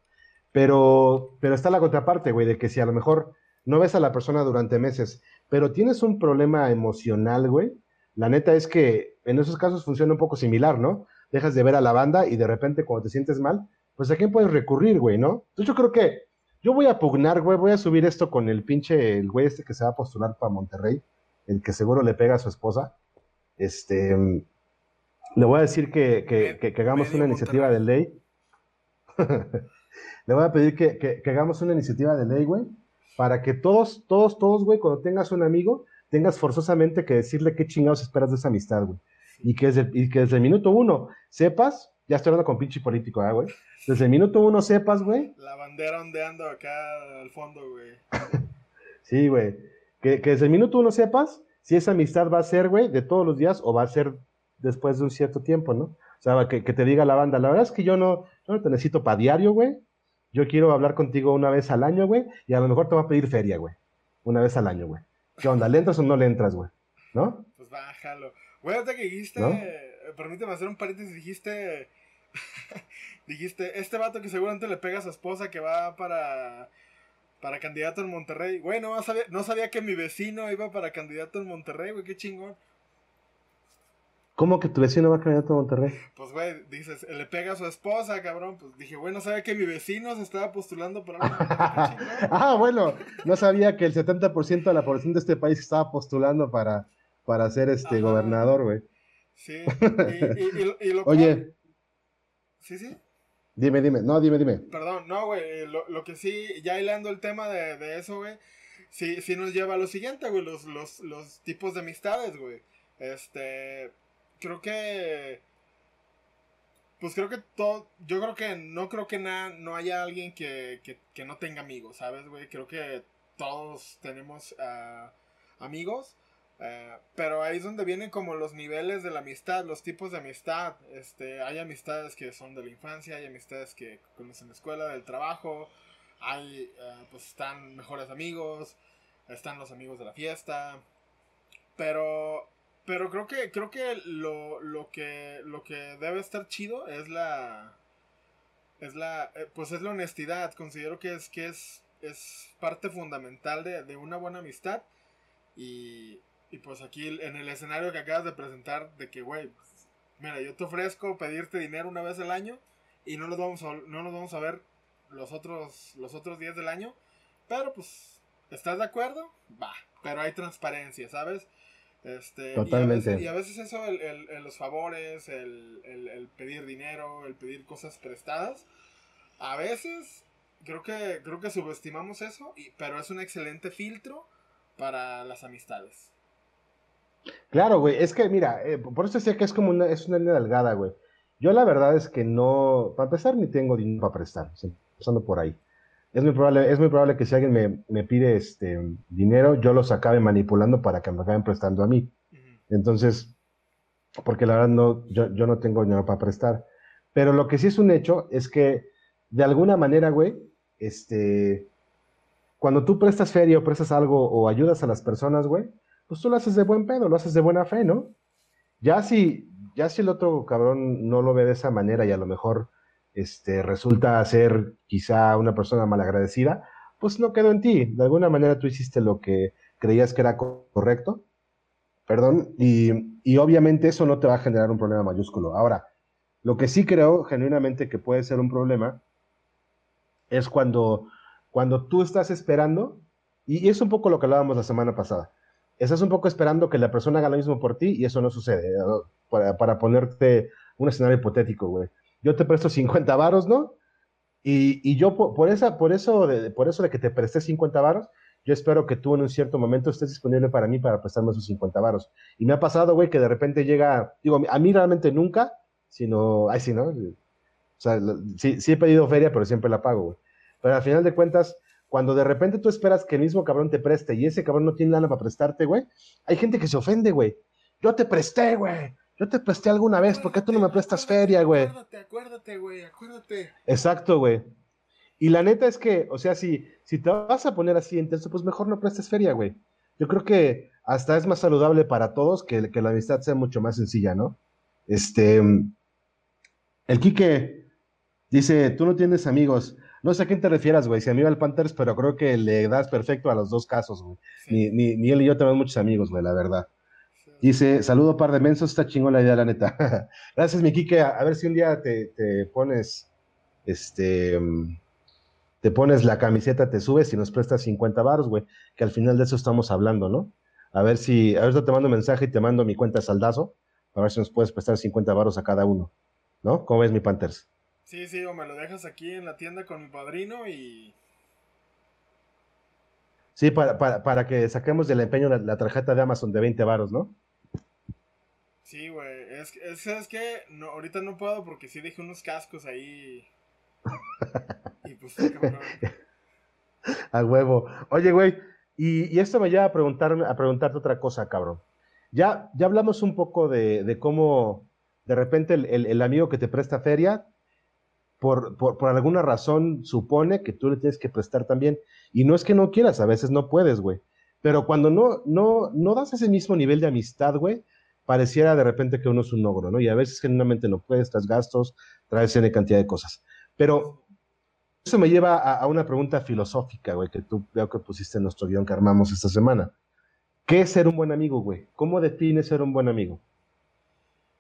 Pero, pero está la contraparte, güey, de que si a lo mejor no ves a la persona durante meses, pero tienes un problema emocional, güey, la neta es que en esos casos funciona un poco similar, ¿no? Dejas de ver a la banda y de repente cuando te sientes mal, pues a quién puedes recurrir, güey, ¿no? Entonces yo creo que yo voy a pugnar, güey, voy a subir esto con el pinche, el güey este que se va a postular para Monterrey, el que seguro le pega a su esposa. Este, le voy a decir que, que, que, hagamos una iniciativa de ley. le voy a pedir que, hagamos una iniciativa de ley, güey, para que todos, todos, todos, güey, cuando tengas un amigo, tengas forzosamente que decirle qué chingados esperas de esa amistad, güey. Y que, desde, y que desde el minuto uno sepas, ya estoy hablando con pinche político, ¿eh, güey? Desde el minuto uno sepas, güey. La bandera ondeando acá al fondo, güey. sí, güey. Que, que, desde el minuto uno sepas si esa amistad va a ser, güey, de todos los días o va a ser después de un cierto tiempo, ¿no? O sea, que, que te diga la banda, la verdad es que yo no, yo no te necesito para diario, güey yo quiero hablar contigo una vez al año, güey, y a lo mejor te va a pedir feria, güey. Una vez al año, güey. ¿Qué onda? ¿Le entras o no le entras, güey? ¿No? Pues bájalo. Güey, ahorita que dijiste, eh, permíteme hacer un paréntesis, dijiste, dijiste, este vato que seguramente le pega a su esposa que va para, para candidato en Monterrey. Güey, no sabía, no sabía que mi vecino iba para candidato en Monterrey, güey, qué chingón. ¿Cómo que tu vecino va a candidato a Monterrey? Pues, güey, dices, le pega a su esposa, cabrón. Pues dije, güey, no sabía que mi vecino se estaba postulando para... ah, bueno, no sabía que el 70% de la población de este país estaba postulando para, para ser este gobernador, güey. Sí, y, lo Oye. Sí, sí. Dime, dime, no, dime, dime. Perdón, no, güey, lo, que sí, ya hilando el tema de, de eso, güey, sí, sí nos lleva a lo siguiente, güey, los, los, los tipos de amistades, güey. Este creo que pues creo que todo, yo creo que no creo que nada, no haya alguien que, que, no tenga amigos, ¿sabes, güey? Creo que todos tenemos ah, amigos, eh, pero ahí es donde vienen como los niveles de la amistad, los tipos de amistad. Este, hay amistades que son de la infancia, hay amistades que conocen en la escuela, del trabajo, hay, eh, pues están mejores amigos, están los amigos de la fiesta, pero pero creo que, creo que lo, lo que lo que debe estar chido es la. Es la. Eh, pues es la honestidad. Considero que es, que es, es parte fundamental de, una buena amistad. Y, y pues aquí en el escenario que acabas de presentar, de que, güey, mira, yo te ofrezco pedirte dinero una vez al año y no nos vamos a, no nos vamos a ver los otros, los otros días del año. Pero pues, ¿estás de acuerdo? Va, pero hay transparencia, ¿sabes? Este, Totalmente. Y a, veces, eso, el, los favores, el, pedir dinero, el pedir cosas prestadas, a veces creo que, creo que subestimamos eso, y, pero es un excelente filtro para las amistades. Claro, güey, es que mira, eh, por eso decía que es como una, es una línea delgada, güey. Yo la verdad es que no, para empezar, ni tengo dinero para prestar, empezando por ahí. Es muy probable, es muy probable que si alguien me, me pide este dinero, yo los acabe manipulando para que me acaben prestando a mí. Entonces, porque la verdad no, yo, yo no tengo dinero para prestar. Pero lo que sí es un hecho es que, de alguna manera, güey, este, cuando tú prestas feria o prestas algo o ayudas a las personas, güey, pues tú lo haces de buen pedo, lo haces de buena fe, ¿no? Ya si, ya si el otro cabrón no lo ve de esa manera y a lo mejor este, resulta ser quizá una persona malagradecida, pues no quedó en ti. De alguna manera tú hiciste lo que creías que era correcto Perdón, y, obviamente eso no te va a generar un problema mayúsculo. Ahora, lo que sí creo genuinamente que puede ser un problema es cuando, cuando tú estás esperando, y, es un poco lo que hablábamos la semana pasada, estás un poco esperando que la persona haga lo mismo por ti y eso no sucede. Para, ponerte un escenario hipotético, güey. Yo te presto 50 varos, ¿no? Y, yo por, esa, por, eso de, por eso de que te presté 50 varos, yo espero que tú en un cierto momento estés disponible para mí para prestarme esos 50 varos. Y me ha pasado, güey, que de repente llega, digo, a mí realmente nunca, sino, ay, sí, ¿no? O sea, sí, sí he pedido feria, pero siempre la pago, güey. Pero al final de cuentas, cuando de repente tú esperas que el mismo cabrón te preste y ese cabrón no tiene nada para prestarte, güey, hay gente que se ofende, güey. Yo te presté, güey. Yo te presté alguna vez, ¿por qué tú no me prestas feria, güey? Acuérdate, acuérdate, güey, acuérdate. Exacto, güey. Y la neta es que, o sea, si, si te vas a poner así intenso, pues mejor no prestes feria, güey. Yo creo que hasta es más saludable para todos que, que la amistad sea mucho más sencilla, ¿no? Este. El Quique dice: Tú no tienes amigos. No sé a quién te refieras, güey. Si a mí va el Panthers, pero creo que le das perfecto a los dos casos, güey. Ni, ni, ni, él y yo tenemos muchos amigos, güey, la verdad. Dice, saludo par de mensos, está chingón la idea, la neta. Gracias, mi Quique. A, a, ver si un día te, te pones, este, te pones la camiseta, te subes y nos prestas 50 baros, güey, que al final de eso estamos hablando, ¿no? A ver si, a ver si te mando un mensaje y te mando mi cuenta saldazo, a ver si nos puedes prestar 50 baros a cada uno, ¿no? ¿Cómo ves mi Panthers? Sí, sí, o me lo dejas aquí en la tienda con mi padrino y... Sí, para, para, que saquemos del empeño la, tarjeta de Amazon de 20 varos, ¿no? Sí, güey, es, es, que no, ahorita no puedo porque sí dejé unos cascos ahí pues, a huevo. Oye, güey, y, esto me lleva a, preguntarme, a preguntarte otra cosa, cabrón. Ya, ya hablamos un poco de, cómo de repente el, amigo que te presta feria, por, por, alguna razón supone que tú le tienes que prestar también. Y no es que no quieras, a veces no puedes, güey. Pero cuando no, no, no das ese mismo nivel de amistad, güey, pareciera de repente que uno es un ogro, ¿no? Y a veces genuinamente no puedes, traes gastos, traes N cantidad de cosas. Pero eso me lleva a, una pregunta filosófica, güey, que tú veo que pusiste en nuestro guion que armamos esta semana. ¿Qué es ser un buen amigo, güey? ¿Cómo defines ser un buen amigo?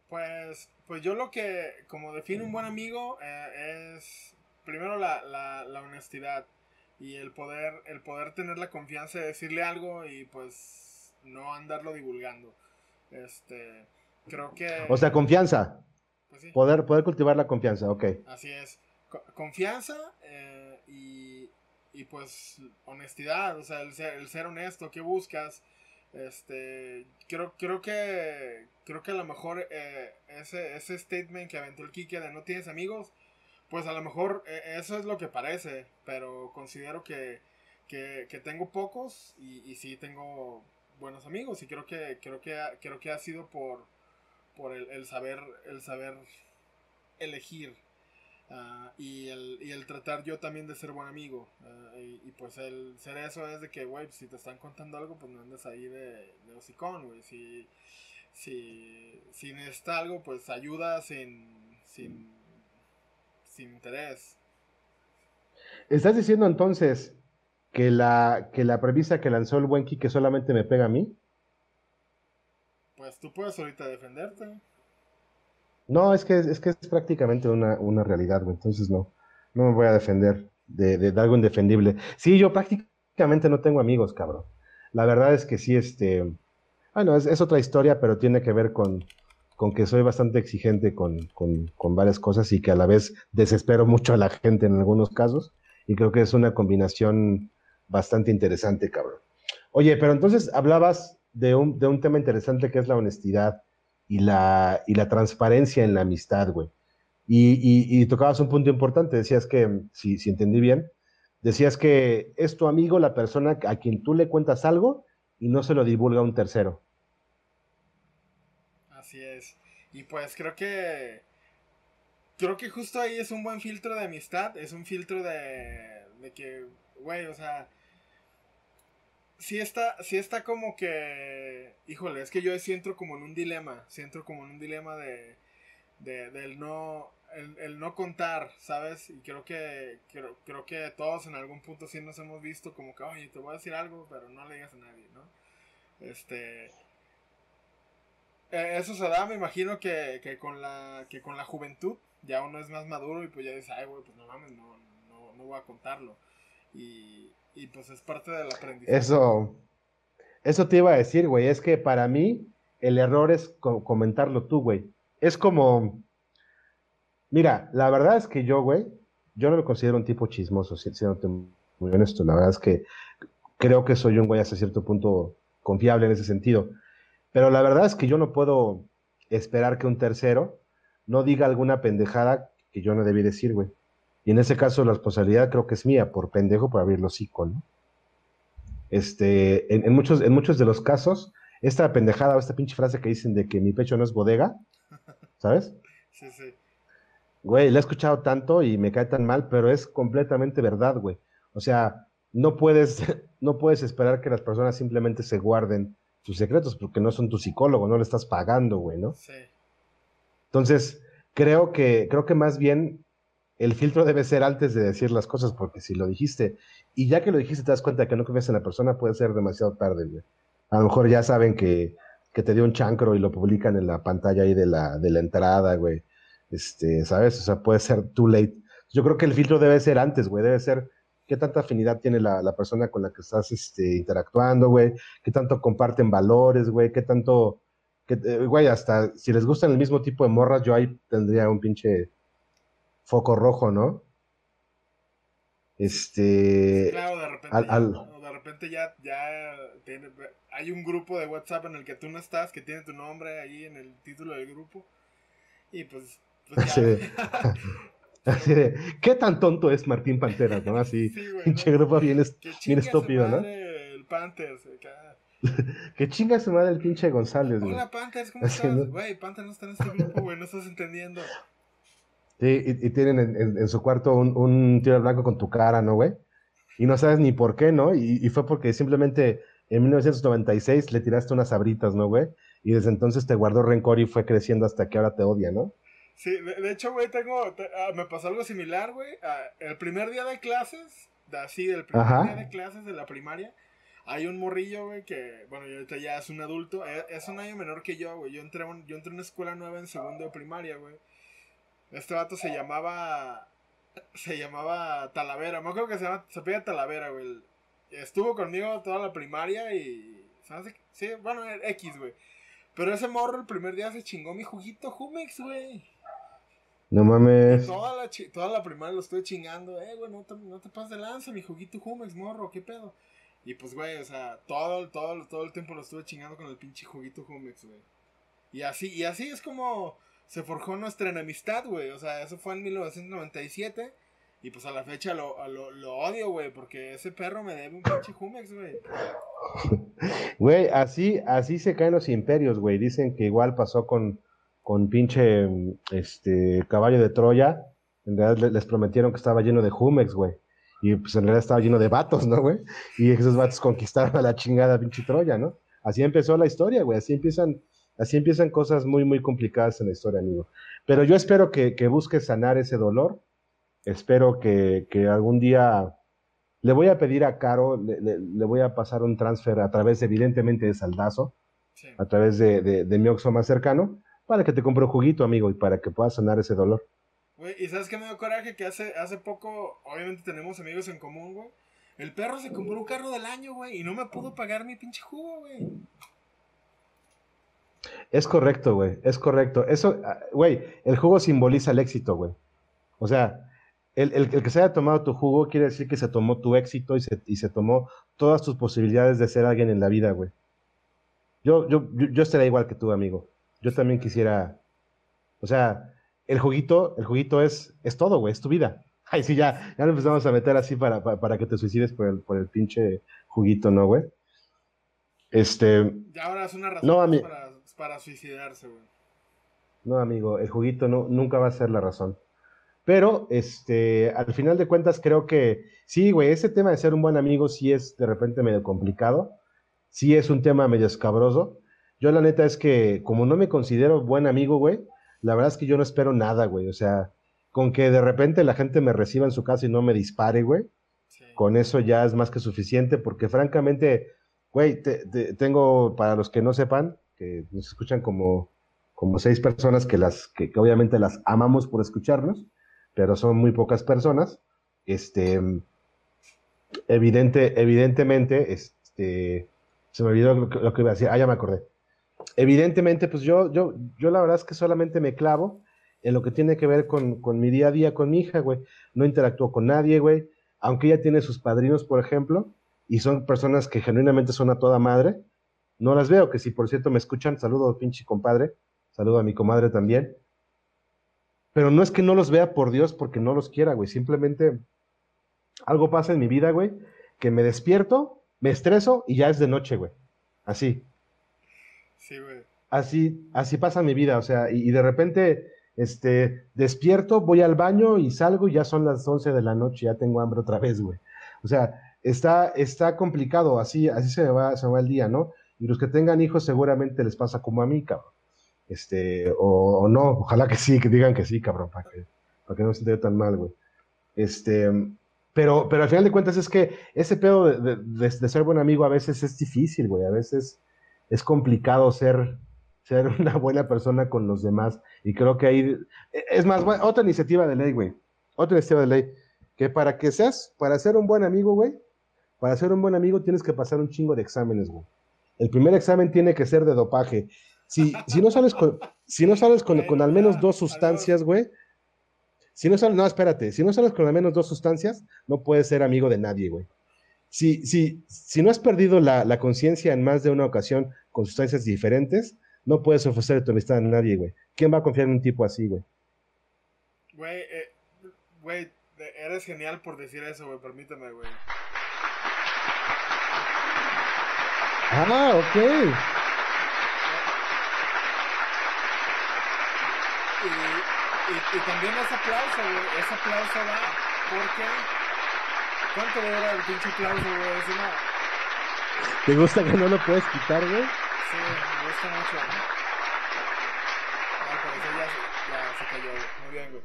Pues, pues yo lo que, como define un buen amigo, eh, es primero la, la, honestidad y el poder, el poder tener la confianza de decirle algo y pues no andarlo divulgando. Este, creo que... O sea, confianza. Pues poder, poder cultivar la confianza, ok. Así es confianza eh, y, y, pues honestidad, o sea, el ser, el ser honesto, ¿qué buscas? Este, creo, creo que, creo que a lo mejor eh, ese, ese statement que aventó el Kike de no tienes amigos, pues a lo mejor eh, eso es lo que parece, pero considero que, que, tengo pocos y, y, sí tengo buenos amigos y creo que creo que creo que ha sido por por el, saber el saber elegir ah, y, el, y el tratar yo también de ser buen amigo ah, y, pues el ser eso es de que güey si te están contando algo pues no andes ahí de, de hocicón güey. Si si, si necesita algo pues ayuda sin sin sin interés. Estás diciendo entonces que la, que la premisa que lanzó el buen que solamente me pega a mí. Pues tú puedes ahorita defenderte. No, es que es, que es prácticamente una, realidad, güey. Entonces no, no me voy a defender de, de, algo indefendible. Sí, yo prácticamente no tengo amigos, cabrón. La verdad es que sí, este... Bueno, es, es otra historia, pero tiene que ver con, con que soy bastante exigente con, con, con, varias cosas y que a la vez desespero mucho a la gente en algunos casos. Y creo que es una combinación bastante interesante, cabrón. Oye, pero entonces hablabas de un, de un tema interesante que es la honestidad y la, y la transparencia en la amistad, güey. Y, y, tocabas un punto importante, decías que, si, si entendí bien, decías que es tu amigo la persona a quien tú le cuentas algo y no se lo divulga a un tercero. Así es. Y pues creo que creo que justo ahí es un buen filtro de amistad, es un filtro de, de que, güey, o sea, sí está, sí está como que, híjole, es que yo sí entro como en un dilema, sí entro como en un dilema de, de del no, el, no contar, ¿sabes? Y creo que, creo, creo que todos en algún punto sí nos hemos visto como que, oye, te voy a decir algo, pero no le digas a nadie, ¿no? Este, eh, eso se da, me imagino que, que, con la, que con la juventud ya uno es más maduro y pues ya dice, ay, güey, pues no mames, no, no, no voy a contarlo. Y, y pues es parte del aprendizaje. Eso, eso te iba a decir, güey. Es que para mí el error es comentarlo tú, güey. Es como, mira, la verdad es que yo, güey, yo no me considero un tipo chismoso, siendo muy honesto. La verdad es que creo que soy un güey hasta cierto punto confiable en ese sentido. Pero la verdad es que yo no puedo esperar que un tercero no diga alguna pendejada que yo no debí decir, güey. Y en ese caso la responsabilidad creo que es mía, por pendejo, por abrir los hocico, ¿no? Este, en, muchos, en muchos de los casos, esta pendejada o esta pinche frase que dicen de que mi pecho no es bodega, ¿sabes? Sí, sí. Güey, la he escuchado tanto y me cae tan mal, pero es completamente verdad, güey. O sea, no puedes, no puedes esperar que las personas simplemente se guarden sus secretos porque no son tu psicólogo, no le estás pagando, güey, ¿no? Sí. Entonces, creo que, creo que más bien el filtro debe ser antes de decir las cosas, porque si lo dijiste, y ya que lo dijiste te das cuenta que no confías en la persona, puede ser demasiado tarde, güey. A lo mejor ya saben que, que te dio un chancro y lo publican en la pantalla ahí de la, de la entrada, güey. Este, ¿sabes? O sea, puede ser too late. Yo creo que el filtro debe ser antes, güey. Debe ser qué tanta afinidad tiene la, la persona con la que estás este, interactuando, güey. Qué tanto comparten valores, güey. Qué tanto, eh, güey, hasta si les gustan el mismo tipo de morras, yo ahí tendría un pinche foco rojo, ¿no? Este. Claro, de repente, de repente ya, ya hay un grupo de WhatsApp en el que tú no estás, que tiene tu nombre ahí en el título del grupo. Y pues. pues ya. Así de, ¿qué tan tonto es Martín Panteras, no? Así, pinche grupo bien, bien estúpido, ¿no? El Panthers, que chinga su madre el pinche González, güey. Hola, Panthers, ¿cómo estás? Güey, Panthers no está en este grupo, güey, no estás entendiendo. Sí, y, tienen en, su cuarto un, un tiro blanco con tu cara, ¿no, güey? Y no sabes ni por qué, ¿no? Y, fue porque simplemente en 1996 le tiraste unas abritas, ¿no, güey? Y desde entonces te guardó rencor y fue creciendo hasta que ahora te odia, ¿no? Sí, de, hecho, güey, tengo, ah, me pasó algo similar, güey. Ah, el primer día de clases, así, el primer día de clases de la primaria, hay un morrillo, güey, que, bueno, ahorita ya es un adulto, es, es un año menor que yo, güey. Yo entré, yo entré a una escuela nueva en segundo de primaria, güey. Este vato se llamaba. Se llamaba Talavera. Me acuerdo que se llama. Se pega Talavera, güey. Estuvo conmigo toda la primaria y. ¿Sabes? Sí, bueno, X, güey. Pero ese morro el primer día se chingó mi juguito Jumex, güey. No mames. Toda la, toda la primaria lo estoy chingando. Eh, güey, no te, no te pases de lanza, mi juguito Jumex, morro, ¿qué pedo? Y pues, güey, o sea, todo, todo, todo el tiempo lo estuve chingando con el pinche juguito Jumex, güey. Y así, y así es como se forjó nuestra enemistad, güey. O sea, eso fue en 1997. Y pues a la fecha lo, lo, odio, güey, porque ese perro me debe un pinche Jumex, güey. Güey, así, así se caen los imperios, güey. Dicen que igual pasó con, con pinche este, caballo de Troya. En realidad les prometieron que estaba lleno de Jumex, güey. Y pues en realidad estaba lleno de vatos, ¿no, güey? Y esos vatos conquistaron a la chingada pinche Troya, ¿no? Así empezó la historia, güey. Así empiezan, así empiezan cosas muy, muy complicadas en la historia, amigo. Pero yo espero que, que busques sanar ese dolor. Espero que, que, algún día le voy a pedir a Caro, le, le, voy a pasar un transfer a través, evidentemente, de Saldazo, a través de, de, de mi oxo más cercano, para que te compre un juguito, amigo, y para que puedas sanar ese dolor. Güey, y sabes qué me dio coraje que hace, hace poco, obviamente tenemos amigos en común, güey. El perro se compró un carro del año, güey, y no me pudo pagar mi pinche jugo, güey. Es correcto, güey, es correcto. Eso, ah, güey, el jugo simboliza el éxito, güey. O sea, el, el, que se haya tomado tu jugo quiere decir que se tomó tu éxito y se, y se tomó todas tus posibilidades de ser alguien en la vida, güey. Yo, yo, yo, yo estaría igual que tú, amigo. Yo también quisiera, o sea, el juguito, el juguito es, es todo, güey, es tu vida. Ay, sí, ya, ya nos empezamos a meter así para, para, que te suicides por el, por el pinche juguito, ¿no, güey? Este. Ya ahora es una razón para, para, suicidarse, güey. No, amigo, el juguito no, nunca va a ser la razón. Pero, este, al final de cuentas, creo que sí, güey, ese tema de ser un buen amigo sí es de repente medio complicado. Sí es un tema medio escabroso. Yo, la neta, es que como no me considero buen amigo, güey, la verdad es que yo no espero nada, güey. O sea, con que de repente la gente me reciba en su casa y no me dispare, güey. Con eso ya es más que suficiente, porque francamente, güey, tengo, para los que no sepan, que nos escuchan como, como seis personas que las, que, obviamente las amamos por escucharnos, pero son muy pocas personas. Este, evidente, evidentemente, este, se me olvidó lo que, lo que iba a decir. Ah, ya me acordé evidentemente, pues yo, yo, yo la verdad es que solamente me clavo en lo que tiene que ver con, mi día a día con mi hija, güey. No interactúo con nadie, güey. Aunque ella tiene sus padrinos, por ejemplo, y son personas que genuinamente son a toda madre, no las veo, que si por cierto me escuchan, saludo pinche compadre, saludo a mi comadre también. Pero no es que no los vea por Dios porque no los quiera, güey. Simplemente algo pasa en mi vida, güey, que me despierto, me estreso y ya es de noche, güey. Así. Así, así pasa mi vida, o sea, y, de repente, este, despierto, voy al baño y salgo y ya son las 11 de la noche, ya tengo hambre otra vez, güey. O sea, está, está complicado, así, así se va, se va el día, ¿no? Y los que tengan hijos seguramente les pasa como a mí, cabrón. Este, o, no, ojalá que sí, que digan que sí, cabrón, para que, para que no se te tan mal, güey. Este, pero, pero al final de cuentas es que ese pedo de, de, ser buen amigo a veces es difícil, güey, a veces es complicado ser, ser una buena persona con los demás. Y creo que ahí, es más, otra iniciativa de ley, güey. Otra iniciativa de ley. Que para que seas, para ser un buen amigo, güey, para ser un buen amigo tienes que pasar un chingo de exámenes, güey. El primer examen tiene que ser de dopaje. Si, si no sales con, si no sales con, con al menos dos sustancias, güey, si no sales, no, espérate, si no sales con al menos dos sustancias, no puedes ser amigo de nadie, güey si, si, si no has perdido la, la conciencia en más de una ocasión con sustancias diferentes, no puedes ofrecer tu amistad a nadie, güey. ¿Quién va a confiar en un tipo así, güey? Güey, eh, güey, eres genial por decir eso, güey, permíteme, güey. Ah, ok. Y, y, y también ese aplauso, güey, ese aplauso va porque ¿Cuánto era el pinche aplauso, güey? Es una... ¿Te gusta que no lo puedes quitar, güey? Sí, me gusta mucho. Parecer ya, ya se cayó, güey. Muy bien, güey.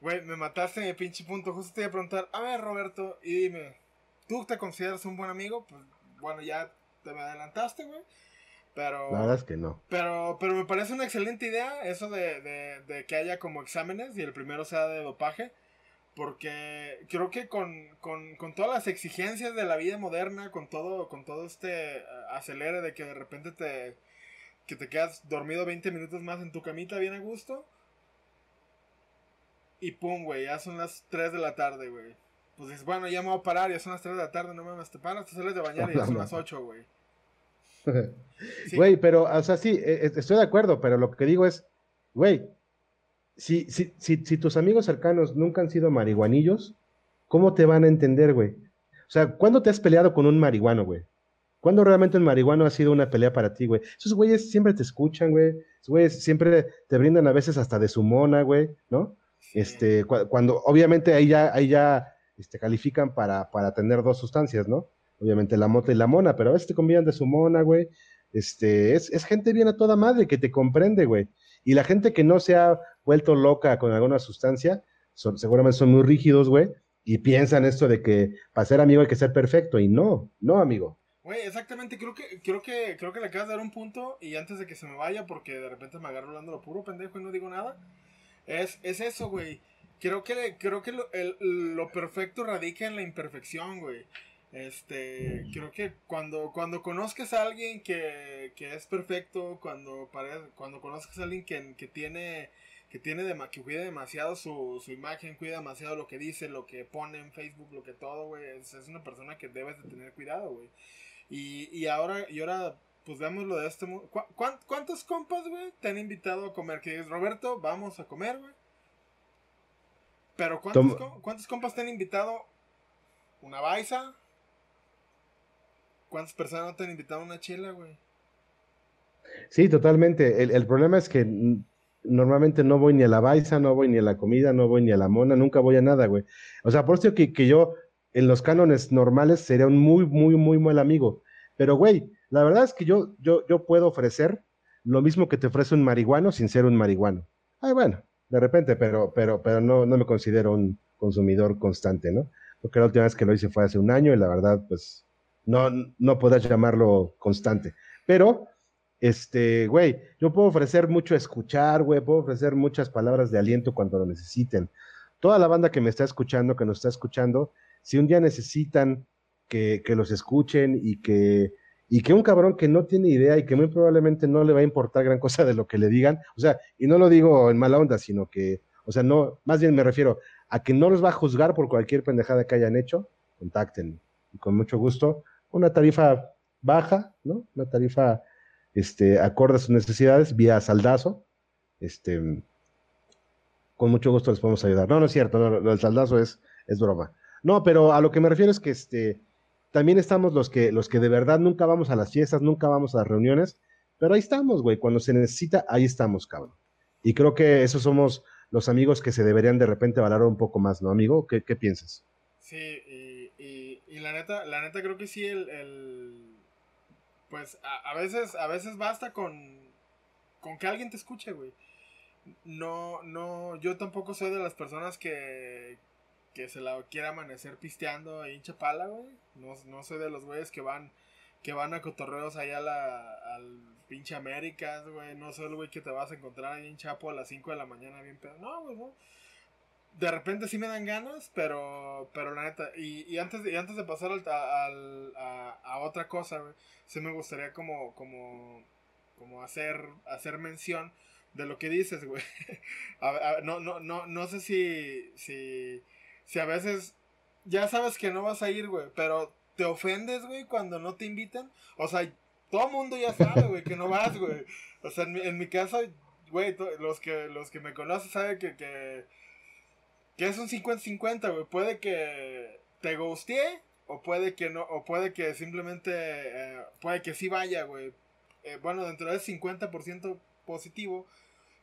Güey, me mataste en el pinche punto. Justo te iba a preguntar, a ver, Roberto, y dime, ¿tú te consideras un buen amigo? Pues, bueno, ya te me adelantaste, güey. Pero, la verdad es que no. Pero, pero me parece una excelente idea eso de, de, de que haya como exámenes y el primero sea de dopaje. Porque creo que con, todas las exigencias de la vida moderna, con todo, con todo este eh, acelere de que de repente te, que te quedas dormido 20 minutos más en tu camita bien a gusto. Y pum, güey, ya son las 3 de la tarde, güey. Pues dices, bueno, ya me voy a parar, ya son las 3 de la tarde, no me te paras, te sales de bañar y ya son las 8, güey. Güey, pero, o sea, sí, e, e, estoy de acuerdo, pero lo que digo es, güey, si, si, si, si tus amigos cercanos nunca han sido marihuanillos, ¿cómo te van a entender, güey? O sea, ¿cuándo te has peleado con un marihuano, güey? ¿Cuándo realmente el marihuano ha sido una pelea para ti, güey? Esos güeyes siempre te escuchan, güey. Esos güeyes siempre te brindan a veces hasta de su mona, güey, ¿no? Este, cuando, obviamente ahí ya, ahí ya este, califican para, para tener dos sustancias, ¿no? Obviamente la mota y la mona, pero a veces te convidan de su mona, güey. Este, es, es gente bien a toda madre que te comprende, güey. Y la gente que no se ha vuelto loca con alguna sustancia, son, seguramente son muy rígidos, güey, y piensan esto de que para ser amigo hay que ser perfecto, y no, no, amigo. Güey, exactamente, creo que, creo que, creo que le acabas de dar un punto, y antes de que se me vaya, porque de repente me agarro hablando lo puro pendejo y no digo nada, es, es eso, güey. Creo que, creo que lo, el, lo perfecto radica en la imperfección, güey. Este, creo que cuando, cuando conozcas a alguien que, que es perfecto, cuando, cuando conozcas a alguien que, que tiene, que tiene que cuida demasiado su, su, imagen, cuida demasiado lo que dice, lo que pone en Facebook, lo que todo, güey, es, una persona que debes de tener cuidado, güey. Y, y ahora, y ahora, pues veámoslo de este. ¿Cu ¿Cuántos compas, güey, te han invitado a comer? Que es Roberto, vamos a comer, güey. Pero ¿cuántos, ¿cuántos compas te han invitado? ¿Una baisa? ¿Cuántas personas no te han invitado a una chela, güey? Sí, totalmente. El, problema es que normalmente no voy ni a la baisa, no voy ni a la comida, no voy ni a la mona, nunca voy a nada, güey. O sea, por eso que, que yo en los cánones normales sería un muy, muy, muy mal amigo. Pero, güey, la verdad es que yo, yo, yo puedo ofrecer lo mismo que te ofrece un marihuano sin ser un marihuano. Ay, bueno, de repente, pero, pero, pero no, no me considero un consumidor constante, ¿no? Porque la última vez que lo hice fue hace un año y la verdad, pues, no, no podrás llamarlo constante. Pero, este, güey, yo puedo ofrecer mucho escuchar, güey, puedo ofrecer muchas palabras de aliento cuando lo necesiten. Toda la banda que me está escuchando, que nos está escuchando, si un día necesitan que, que los escuchen y que, y que un cabrón que no tiene idea y que muy probablemente no le va a importar gran cosa de lo que le digan, o sea, y no lo digo en mala onda, sino que, o sea, no, más bien me refiero a que no los va a juzgar por cualquier pendejada que hayan hecho, contacten y con mucho gusto una tarifa baja, ¿no? Una tarifa este, acorde a sus necesidades, vía saldazo. Este, con mucho gusto les podemos ayudar. No, no es cierto, no, el saldazo es, es broma. No, pero a lo que me refiero es que este, también estamos los que, los que de verdad nunca vamos a las fiestas, nunca vamos a las reuniones, pero ahí estamos, güey. Cuando se necesita, ahí estamos, cabrón. Y creo que esos somos los amigos que se deberían de repente valorar un poco más, ¿no, amigo? ¿Qué, qué piensas? Sí, y, la neta, la neta creo que sí el, el pues a, a, veces, a veces basta con, con que alguien te escuche, güey. No, no, yo tampoco soy de las personas que, que se la quiera amanecer pisteando ahí en Chapala, güey. No, no soy de los güeyes que van, que van a cotorreos allá a la, al pinche Américas, güey. No soy el güey que te vas a encontrar ahí en Chapo a las 5 de la mañana bien pedo. No, güey, no de repente sí me dan ganas, pero, pero la neta, y, y antes, y antes de pasar al, al, a, a, otra cosa, güey, sí me gustaría como, como, como hacer, hacer mención de lo que dices, güey. no, no, no, no sé si, si, si a veces ya sabes que no vas a ir, güey, pero te ofendes, güey, cuando no te invitan. O sea, todo mundo ya sabe, güey, que no vas, güey. O sea, en mi, en mi caso, güey, los que, los que me conocen saben que, que que es un 50-50, güey. Puede que te guste o puede que no, o puede que simplemente, eh, puede que sí vaya, güey. Eh, bueno, dentro del 50% positivo,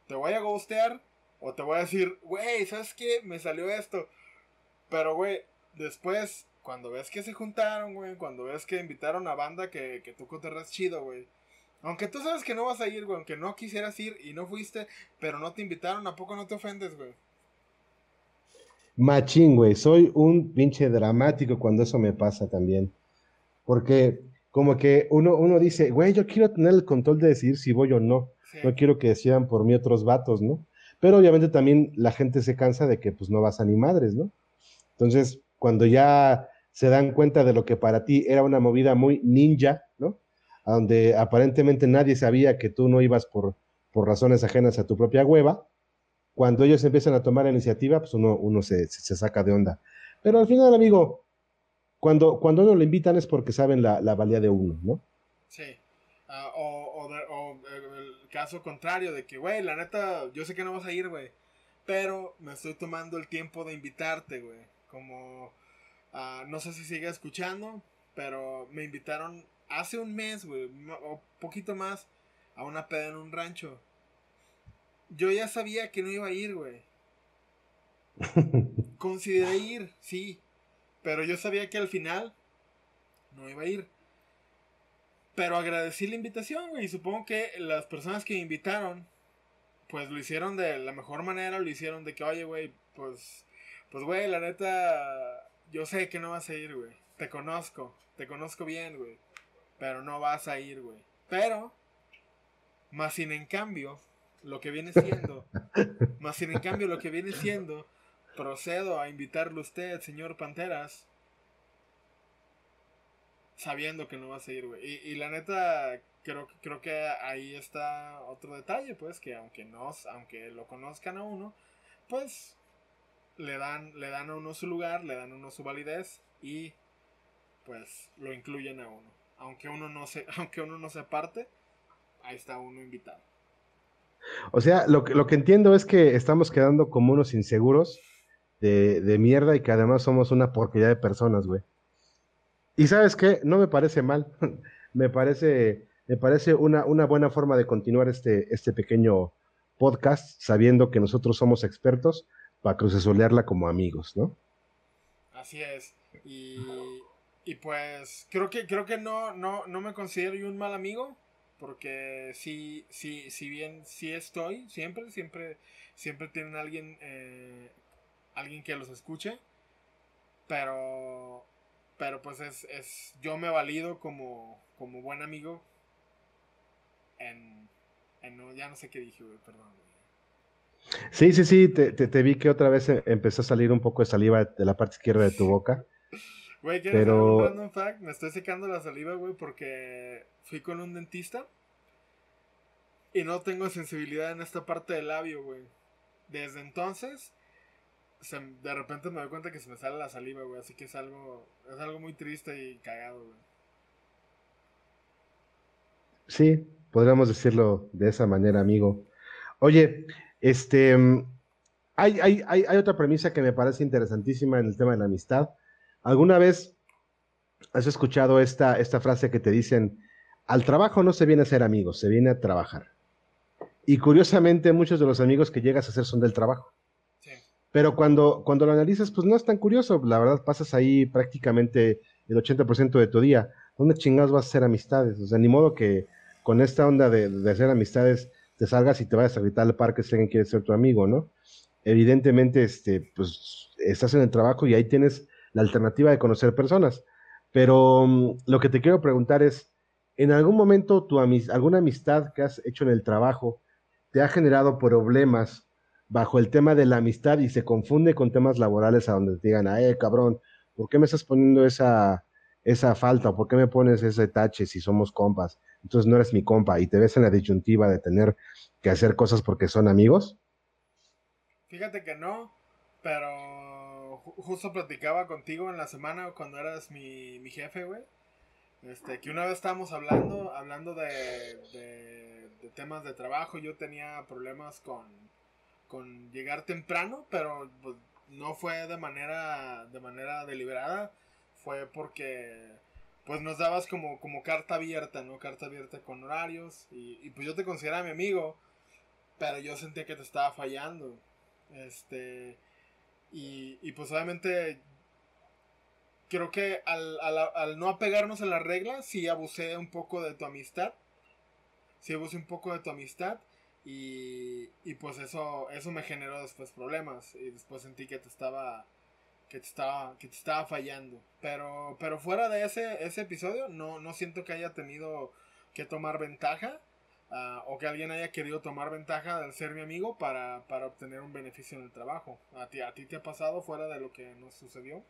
te voy a gustear o te voy a decir, güey, ¿sabes qué? Me salió esto. Pero, güey, después, cuando ves que se juntaron, güey, cuando ves que invitaron a banda que, que tú coterras chido, güey. Aunque tú sabes que no vas a ir, güey, aunque no quisieras ir y no fuiste, pero no te invitaron, ¿a poco no te ofendes, güey? Machín, güey. Soy un pinche dramático cuando eso me pasa también. Porque como que uno, uno dice, güey, yo quiero tener el control de decidir si voy o no. No quiero que decidan por mí otros vatos, ¿no? Pero obviamente también la gente se cansa de que pues no vas a ni madres, ¿no? Entonces, cuando ya se dan cuenta de lo que para ti era una movida muy ninja, ¿no? A donde aparentemente nadie sabía que tú no ibas por, por razones ajenas a tu propia hueva, cuando ellos empiezan a tomar la iniciativa, pues uno, uno se, se, saca de onda. Pero al final, amigo, cuando, cuando uno lo invitan es porque saben la, la valía de uno, ¿no? Sí. Ah, o, el caso contrario, de que, güey, la neta, yo sé que no vas a ir, güey. Pero me estoy tomando el tiempo de invitarte, güey. Como, ah, no sé si sigue escuchando, pero me invitaron hace un mes, güey, o poquito más, a una peda en un rancho. Yo ya sabía que no iba a ir, güey. Consideré ir, sí. Pero yo sabía que al final no iba a ir. Pero agradecí la invitación, güey. Y supongo que las personas que me invitaron, pues lo hicieron de la mejor manera. Lo hicieron de que, oye, güey, pues, pues, güey, la neta, yo sé que no vas a ir, güey. Te conozco, te conozco bien, güey. Pero no vas a ir, güey. Pero, más sin en cambio, lo que viene siendo, más sin en cambio, lo que viene siendo procedo a invitarle a usted, señor Panteras, sabiendo que no va a seguir, güey. Y, la neta, creo, creo que ahí está otro detalle, pues, que aunque, no, aunque lo conozcan a uno, pues le dan, le dan a uno su lugar, le dan a uno su validez y pues lo incluyen a uno. Aunque uno no se, aunque uno no se aparte, ahí está uno invitado. O sea, lo que, lo que entiendo es que estamos quedando como unos inseguros de, mierda y que además somos una porquería de personas, güey. Y sabes qué, no me parece mal, me parece, me parece una, una buena forma de continuar este, este pequeño podcast sabiendo que nosotros somos expertos para crucesolearla como amigos, ¿no? Así es. Y, pues creo que creo que no, no, no me considero yo un mal amigo. Porque sí, sí, si bien sí estoy, siempre, siempre, siempre tienen alguien eh, alguien que los escuche. Pero, pero pues es, es yo me valido como, como buen amigo en, en ya no sé qué dije, perdón. Sí, sí, sí, te, te, vi que otra vez empezó a salir un poco de saliva de la parte izquierda de tu boca. Güey, ¿quieres pero... un random fact? Me estoy secando la saliva, güey, porque fui con un dentista y no tengo sensibilidad en esta parte del labio, güey. Desde entonces de repente me doy cuenta que se me sale la saliva, güey. Así que es algo, es algo muy triste y cagado, güey. Sí, podríamos decirlo de esa manera, amigo. Oye, este, hay, hay, hay, hay otra premisa que me parece interesantísima en el tema de la amistad. ¿Alguna vez has escuchado esta, esta frase que te dicen, al trabajo no se viene a ser amigos, se viene a trabajar? Y curiosamente muchos de los amigos que llegas a hacer son del trabajo. Pero cuando, cuando lo analizas, pues no es tan curioso. La verdad, pasas ahí prácticamente el 80% de tu día. ¿Dónde chingados vas a hacer amistades? O sea, ni modo que con esta onda de, hacer amistades te salgas y te vayas a gritar al parque si alguien quiere ser tu amigo, ¿no? Evidentemente, este, pues estás en el trabajo y ahí tienes la alternativa de conocer personas. Pero mm, lo que te quiero preguntar es, ¿en algún momento tu alguna amistad que has hecho en el trabajo te ha generado problemas bajo el tema de la amistad y se confunde con temas laborales a donde te digan, eh, cabrón, ¿por qué me estás poniendo esa, esa falta? ¿Por qué me pones ese tache si somos compas? Entonces no eres mi compa y te ves en la disyuntiva de tener que hacer cosas porque son amigos. Fíjate que no, pero justo platicaba contigo en la semana cuando eras mi, jefe, güey. Este, que una vez estábamos hablando, hablando de, de temas de trabajo, yo tenía problemas con, con llegar temprano, pero pues, no fue de manera de manera deliberada, fue porque pues nos dabas como, como carta abierta, ¿no? Carta abierta con horarios y, pues yo te consideraba mi amigo, pero yo sentía que te estaba fallando. Este y, y pues obviamente creo que al, al, al, no apegarnos a las reglas, sí abusé un poco de tu amistad. Sí abusé un poco de tu amistad. Y, y pues eso, eso me generó después problemas. Y después sentí que te estaba. Que te estaba. que te estaba fallando. Pero. Pero fuera de ese, ese episodio, no, no siento que haya tenido que tomar ventaja. Ah, o que alguien haya querido tomar ventaja de ser mi amigo para, para obtener un beneficio en el trabajo. ¿A ti, ¿A ti te ha pasado fuera de lo que nos sucedió?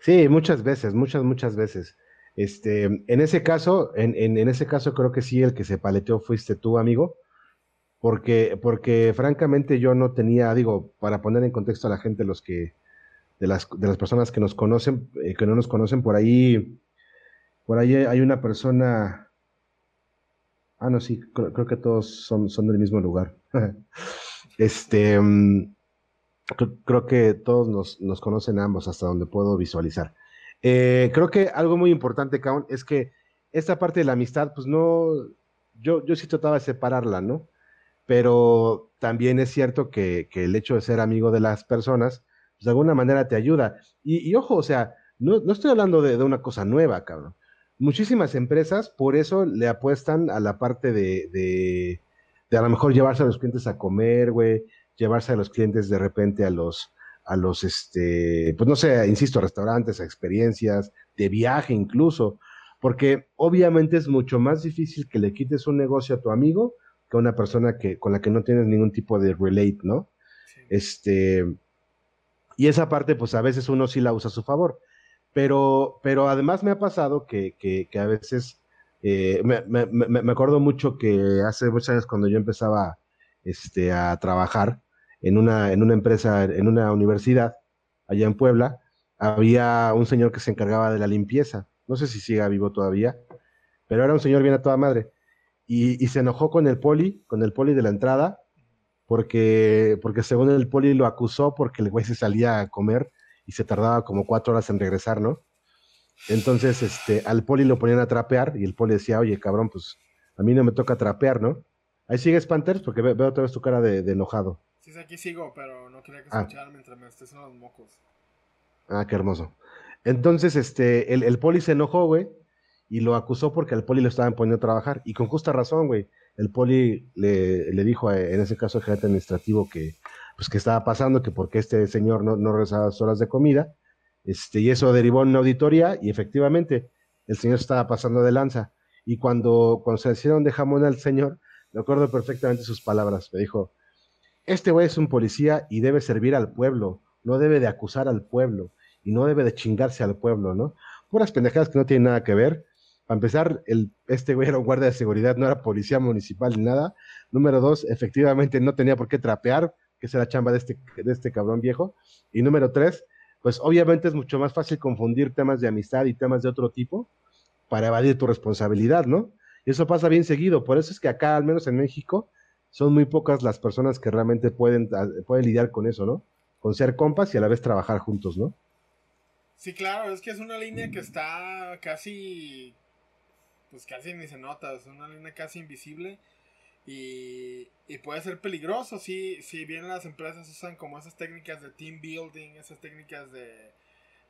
Sí, muchas veces, muchas, muchas veces. Este, en ese caso, en, en, en, ese caso creo que sí, el que se paleteó fuiste tú, amigo porque, porque francamente yo no tenía, digo, para poner en contexto a la gente, los que, de las, de las personas que nos conocen, eh, que no nos conocen, por ahí, por ahí hay una persona Ah, no, sí, creo, que todos son, son del mismo lugar. este, mm, creo, que todos nos, nos, conocen ambos hasta donde puedo visualizar. Eh, creo que algo muy importante, Kaun, es que esta parte de la amistad, pues no, yo, yo sí trataba de separarla, ¿no? Pero también es cierto que, que el hecho de ser amigo de las personas, pues de alguna manera te ayuda. Y, ojo, o sea, no, no estoy hablando de, de, una cosa nueva, cabrón. Muchísimas empresas por eso le apuestan a la parte de, de, de a lo mejor llevarse a los clientes a comer, güey, llevarse a los clientes de repente a los, a los, este, pues no sé, insisto, restaurantes, a experiencias, de viaje incluso, porque obviamente es mucho más difícil que le quites un negocio a tu amigo que a una persona que, con la que no tienes ningún tipo de relate, ¿no? Este, y esa parte, pues a veces uno sí la usa a su favor, pero, pero además me ha pasado que, a veces, eh, me, acuerdo mucho que hace muchos años cuando yo empezaba este, a trabajar, en una, en una empresa, en una universidad allá en Puebla, había un señor que se encargaba de la limpieza. No sé si siga vivo todavía, pero era un señor bien a toda madre. Y, se enojó con el poli, con el poli de la entrada, porque, porque según el poli lo acusó porque el güey se salía a comer y se tardaba como cuatro horas en regresar, ¿no? Entonces, este, al poli lo ponían a trapear y el poli decía, oye, cabrón, pues a mí no me toca trapear, ¿no? Ahí sigues, Panthers, porque veo, otra vez tu cara de enojado. Sí, aquí sigo, pero no quería que ah. escucharan mientras me estés en los mocos. Ah, qué hermoso. Entonces, este, el, poli se enojó, güey, y lo acusó porque al poli lo estaban poniendo a trabajar. Y con justa razón, güey. El poli le, dijo, en ese caso, al gerente administrativo que, pues, que estaba pasando, que porque este señor no, no regresaba las horas de comida. Este, y eso derivó en una auditoría, y efectivamente, el señor estaba pasando de lanza. Y cuando, cuando se hicieron de jamón al señor, me acuerdo perfectamente sus palabras. Me dijo, este güey es un policía y debe servir al pueblo, no debe de acusar al pueblo y no debe de chingarse al pueblo, ¿no? Puras pendejadas que no tienen nada que ver. Para empezar, este güey era un guardia de seguridad, no era policía municipal ni nada. Número dos, efectivamente no tenía por qué trapear, que es la chamba de este, de este cabrón viejo. Y número tres, pues obviamente es mucho más fácil confundir temas de amistad y temas de otro tipo para evadir tu responsabilidad, ¿no? Y eso pasa bien seguido. Por eso es que acá, al menos en México, son muy pocas las personas que realmente pueden, ah, pueden lidiar con eso, ¿no? Con ser compas y a la vez trabajar juntos, ¿no? Sí, claro, es que es una línea que está casi, pues casi ni se nota, es una línea casi invisible y, y puede ser peligroso si, si bien las empresas usan como esas técnicas de team building, esas técnicas de,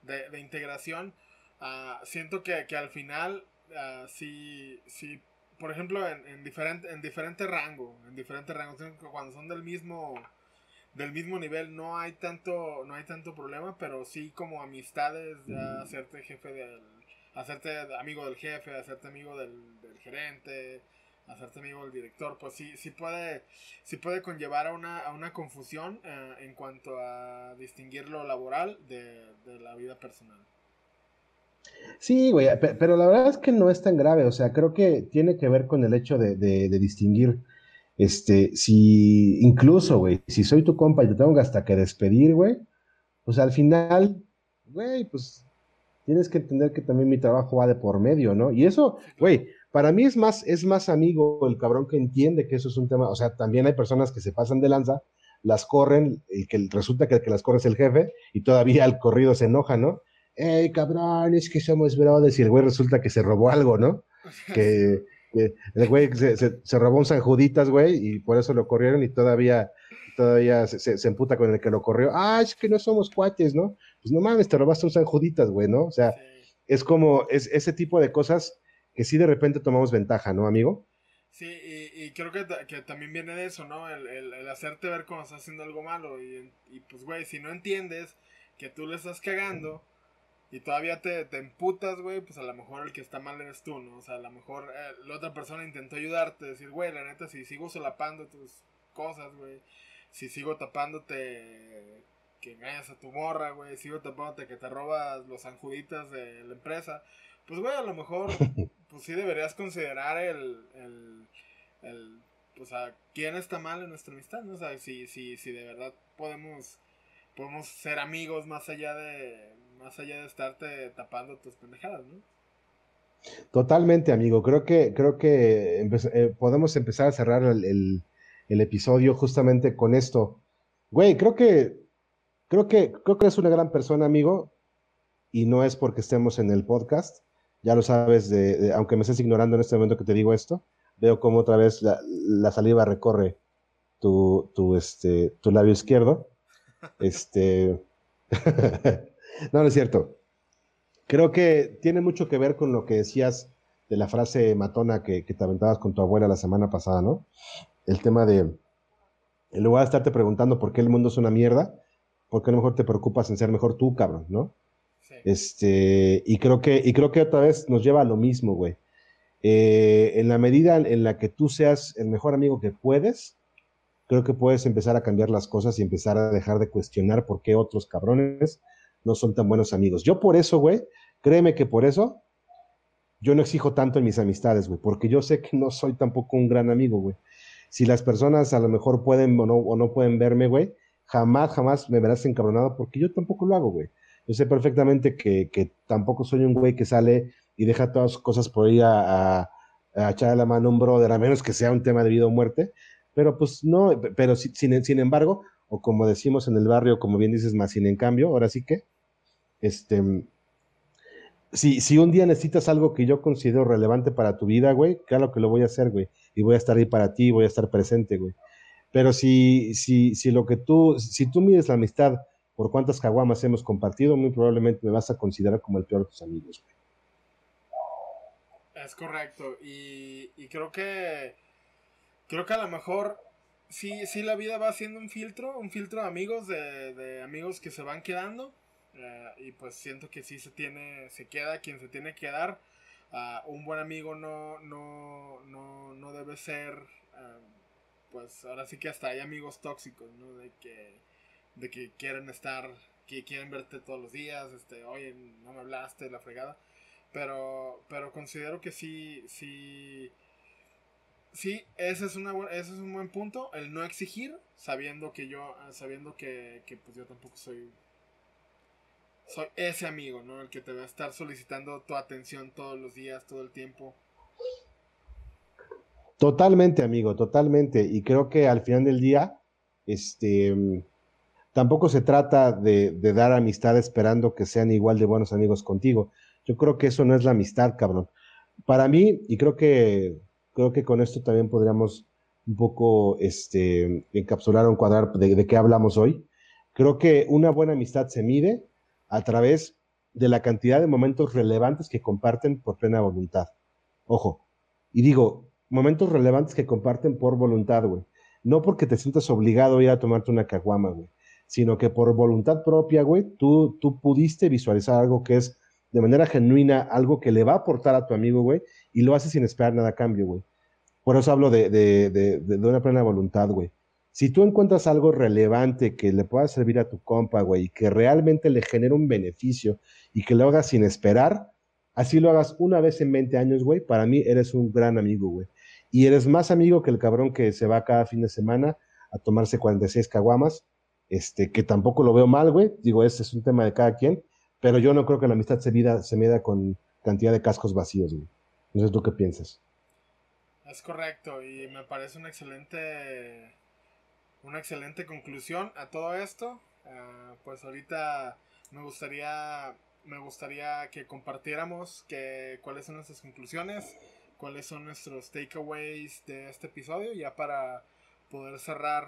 de, integración, uh, siento que, que, al final uh, sí, sí por ejemplo, en, en, diferente, en diferente rango, en diferentes rangos, cuando son del mismo del mismo nivel no hay tanto no hay tanto problema, pero sí como amistades, ya hacerte jefe del hacerte amigo del jefe, hacerte amigo del, gerente, hacerte amigo del director, pues sí sí puede sí puede conllevar a una, a una confusión eh, en cuanto a distinguir lo laboral de, de la vida personal. Sí, güey, pero la verdad es que no es tan grave, o sea, creo que tiene que ver con el hecho de, distinguir, este, si incluso, güey, si soy tu compa y te tengo hasta que despedir, güey, pues al final, güey, pues tienes que entender que también mi trabajo va de por medio, ¿no? Y eso, güey, para mí es más, es más amigo el cabrón que entiende que eso es un tema, o sea, también hay personas que se pasan de lanza, las corren, y que resulta que el que las corre es el jefe, y todavía el corrido se enoja, ¿no? hey, cabrón, es que somos brothers, y el güey resulta que se robó algo, ¿no? Que, el güey se, se, robó un San Juditas, güey, y por eso lo corrieron y todavía, todavía se, se, emputa con el que lo corrió. Ah, es que no somos cuates, ¿no? Pues no mames, te robaste un San Juditas, güey, ¿no? O sea, es como, es ese tipo de cosas que sí de repente tomamos ventaja, ¿no, amigo? Sí, y, creo que, que, también viene de eso, ¿no? El, el, hacerte ver cómo estás haciendo algo malo. Y, y pues, güey, si no entiendes que tú le estás cagando, y todavía te, te emputas, güey, pues a lo mejor el que está mal eres tú, ¿no? O sea, a lo mejor eh, la otra persona intentó ayudarte, decir, güey, la neta, si sigo solapando tus cosas, güey, si sigo tapándote que engañas a tu morra, güey, sigo tapándote que te robas los anjuditas de la empresa, pues, güey, a lo mejor, pues sí deberías considerar el, el, el pues a quién está mal en nuestra amistad, ¿no? O sea, si, si, si de verdad podemos, podemos ser amigos más allá de más allá de estarte tapando tus pendejadas, ¿no? Totalmente, amigo. Creo que, creo que eh, podemos empezar a cerrar el, episodio justamente con esto. Güey, creo que, creo que, creo que es una gran persona, amigo, y no es porque estemos en el podcast. Ya lo sabes, de, aunque me estés ignorando en este momento que te digo esto, veo como otra vez la, saliva recorre tu, tu, este, tu labio izquierdo. Este, no, no es cierto. Creo que tiene mucho que ver con lo que decías de la frase matona que, te aventabas con tu abuela la semana pasada, ¿no? El tema de, en lugar de estarte preguntando por qué el mundo es una mierda, ¿por qué a lo mejor te preocupas en ser mejor tú, cabrón, ¿no? Este, y creo que, y creo que otra vez nos lleva a lo mismo, güey. Eh, en la medida en la que tú seas el mejor amigo que puedes, creo que puedes empezar a cambiar las cosas y empezar a dejar de cuestionar por qué otros cabrones no son tan buenos amigos. Yo por eso, güey, créeme que por eso yo no exijo tanto en mis amistades, güey, porque yo sé que no soy tampoco un gran amigo, güey. Si las personas a lo mejor pueden o no, o no pueden verme, güey, jamás, jamás me verás encabronado porque yo tampoco lo hago, güey. Yo sé perfectamente que, que tampoco soy un güey que sale y deja todas sus cosas por ahí a, a, a echarle la mano a un brother, a menos que sea un tema de vida o muerte. Pero pues no, pero sin, sin embargo, o como decimos en el barrio, como bien dices, más sin en cambio, ahora sí que, este, si, si un día necesitas algo que yo considero relevante para tu vida, güey, claro que lo voy a hacer, güey, y voy a estar ahí para ti, voy a estar presente, güey. Pero si, si, si lo que tú, si tú mides la amistad por cuántas caguamas hemos compartido, muy probablemente me vas a considerar como el peor de tus amigos, güey. Es correcto, y, y creo que creo que a lo mejor sí, sí la vida va haciendo un filtro, un filtro de amigos, de, de amigos que se van quedando. Eh, y pues siento que sí se tiene, se queda quien se tiene que quedar. Uh, un buen amigo no, no, no, no debe ser, uh, pues ahora sí que hasta hay amigos tóxicos, ¿no? De que, de que quieren estar, que quieren verte todos los días, este, oye, no me hablaste, la fregada. Pero, pero considero que sí, sí, Sí, ese es, una, ese es un buen punto, el no exigir, sabiendo que yo, sabiendo que, que pues yo tampoco soy, soy ese amigo, ¿no? El que te va a estar solicitando tu atención todos los días, todo el tiempo. Totalmente, amigo, totalmente. Y creo que al final del día, este, tampoco se trata de, dar amistad esperando que sean igual de buenos amigos contigo. Yo creo que eso no es la amistad, cabrón. Para mí, y creo que creo que con esto también podríamos un poco este, encapsular o encuadrar de qué hablamos hoy. Creo que una buena amistad se mide a través de la cantidad de momentos relevantes que comparten por plena voluntad. Ojo, y digo, momentos relevantes que comparten por voluntad, güey. No porque te sientas obligado a ir a tomarte una caguama, güey, sino que por voluntad propia, güey, tú, tú pudiste visualizar algo que es de manera genuina algo que le va a aportar a tu amigo, güey, y lo hace sin esperar nada a cambio, güey. Por eso hablo de, de, de, de, una plena voluntad, güey. Si tú encuentras algo relevante que le pueda servir a tu compa, güey, y que realmente le genere un beneficio y que lo hagas sin esperar, así lo hagas una vez en 20 años, güey, para mí eres un gran amigo, güey. Y eres más amigo que el cabrón que se va cada fin de semana a tomarse 46 caguamas, este, que tampoco lo veo mal, güey. Digo, ese es un tema de cada quien pero yo no creo que la amistad se mida, se mida con cantidad de cascos vacíos, güey. No sé tú qué piensas. Es correcto, y me parece una excelente, una excelente conclusión a todo esto. Uh, pues ahorita me gustaría, me gustaría que compartiéramos que, cuáles son nuestras conclusiones, cuáles son nuestros takeaways de este episodio, ya para poder cerrar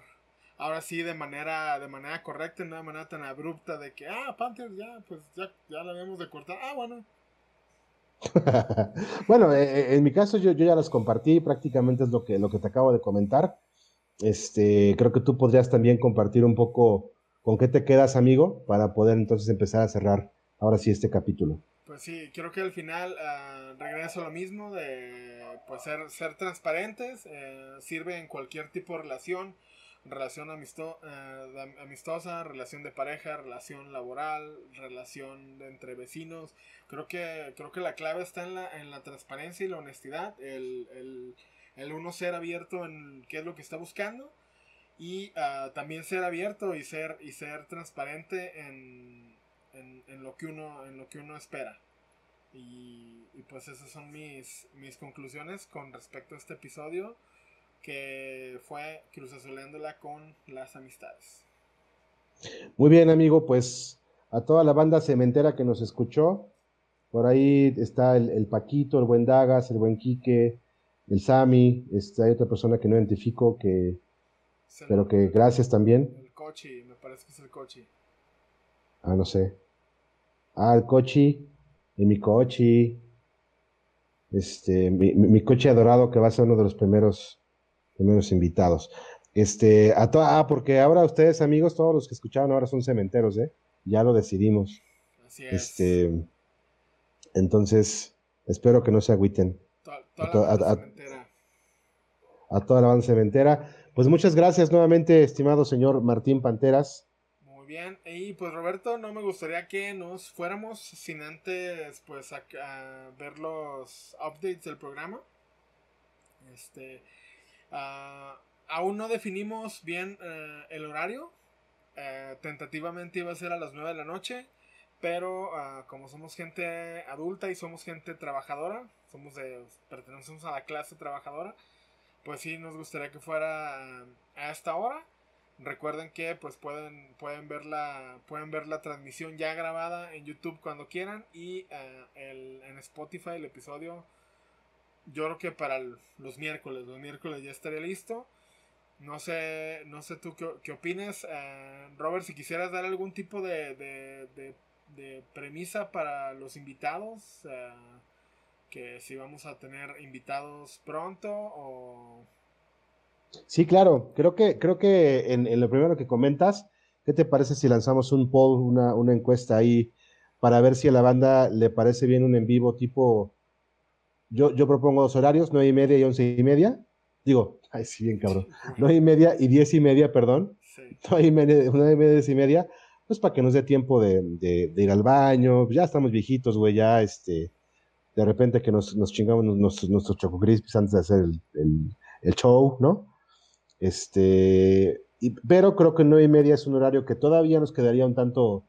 ahora sí de manera de manera correcta, no de manera tan abrupta de que, ah, Panthers ya, pues ya, ya la habíamos de cortar. Ah, bueno. bueno, eh, eh, en mi caso yo, yo ya las compartí, prácticamente es lo que, lo que te acabo de comentar. Este, creo que tú podrías también compartir un poco con qué te quedas, amigo, para poder entonces empezar a cerrar ahora sí este capítulo. Pues sí, creo que al final uh, regreso a lo mismo de pues, ser, ser transparentes, eh, sirve en cualquier tipo de relación, relación amisto eh, amistosa, relación de pareja, relación laboral, relación entre vecinos. Creo que, creo que la clave está en la, en la transparencia y la honestidad, el, el, el uno ser abierto en qué es lo que está buscando y uh, también ser abierto y ser, y ser transparente en, en, en, lo que uno, en lo que uno espera. Y, y, pues esas son mis, mis conclusiones con respecto a este episodio que fue cruzazoleándola con las amistades. Muy bien, amigo, pues a toda la banda cementera que nos escuchó, por ahí está el, Paquito, el buen Dagas, el buen Quique, el Sami, este, hay otra persona que no identifico, que, pero que gracias también. El Cochi, me parece que es el Cochi. Ah, no sé. Ah, el Cochi, y mi Cochi, este, mi, mi, Cochi adorado que va a ser uno de los primeros, primeros invitados. Este, a ah, porque ahora ustedes, amigos, todos los que escucharon ahora son cementeros, ¿eh? Ya lo decidimos. Así es. Este, entonces, espero que no se agüiten. a, la a, toda la banda cementera. Pues muchas gracias nuevamente, estimado señor Martín Panteras. Bien, y pues Roberto, no me gustaría que nos fuéramos sin antes pues a, ver los updates del programa. Este, uh, aún no definimos bien eh, el horario. Eh, tentativamente iba a ser a las 9 de la noche. Pero ah, como somos gente adulta y somos gente trabajadora, somos de, pertenecemos a la clase trabajadora, pues sí nos gustaría que fuera a esta hora. Recuerden que pues pueden, pueden, ver, la, pueden ver la transmisión ya grabada en YouTube cuando quieran y eh, el, en Spotify el episodio yo creo que para los miércoles, los miércoles ya estaría listo. No sé, no sé tú qué, qué opinas, eh, Robert, si quisieras dar algún tipo de, de, premisa para los invitados, eh, que si vamos a tener invitados pronto o... Sí, claro, creo que, creo que en, lo primero que comentas, ¿qué te parece si lanzamos un poll, una, una encuesta ahí para ver si a la banda le parece bien un en vivo tipo, yo, yo propongo dos horarios, nueve y media y once y media, digo, ay, sí, bien cabrón, nueve y media y diez y media, perdón, nueve y media, nueve y media, diez y media, pues para que nos dé tiempo de, ir al baño, ya estamos viejitos, güey, ya, este, de repente que nos, chingamos nuestros Crispies antes de hacer el, show, ¿no? Este, pero creo que nueve y media es un horario que todavía nos quedaría un tanto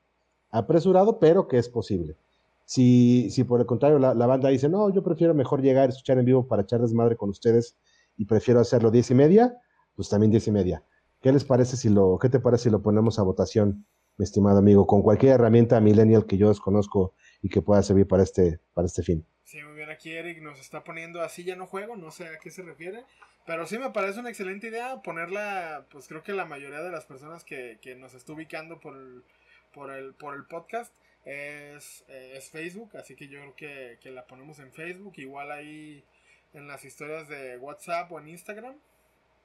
apresurado, pero que es posible. Si, si por el contrario la, banda dice, no, yo prefiero mejor llegar a escuchar en vivo para echar desmadre con ustedes y prefiero hacerlo diez y media, pues también diez y media. ¿Qué les parece si lo, qué te parece si lo ponemos a votación, mi estimado amigo, con cualquier herramienta millennial que yo desconozco y que pueda servir para este, para este fin? Sí, muy bien, aquí Eric nos está poniendo así ya no juego, no sé a qué se refiere, pero sí me parece una excelente idea ponerla, pues creo que la mayoría de las personas que, que nos está ubicando por el, por el, por el podcast es, eh, es Facebook, así que yo creo que, que la ponemos en Facebook, igual ahí en las historias de WhatsApp o en Instagram.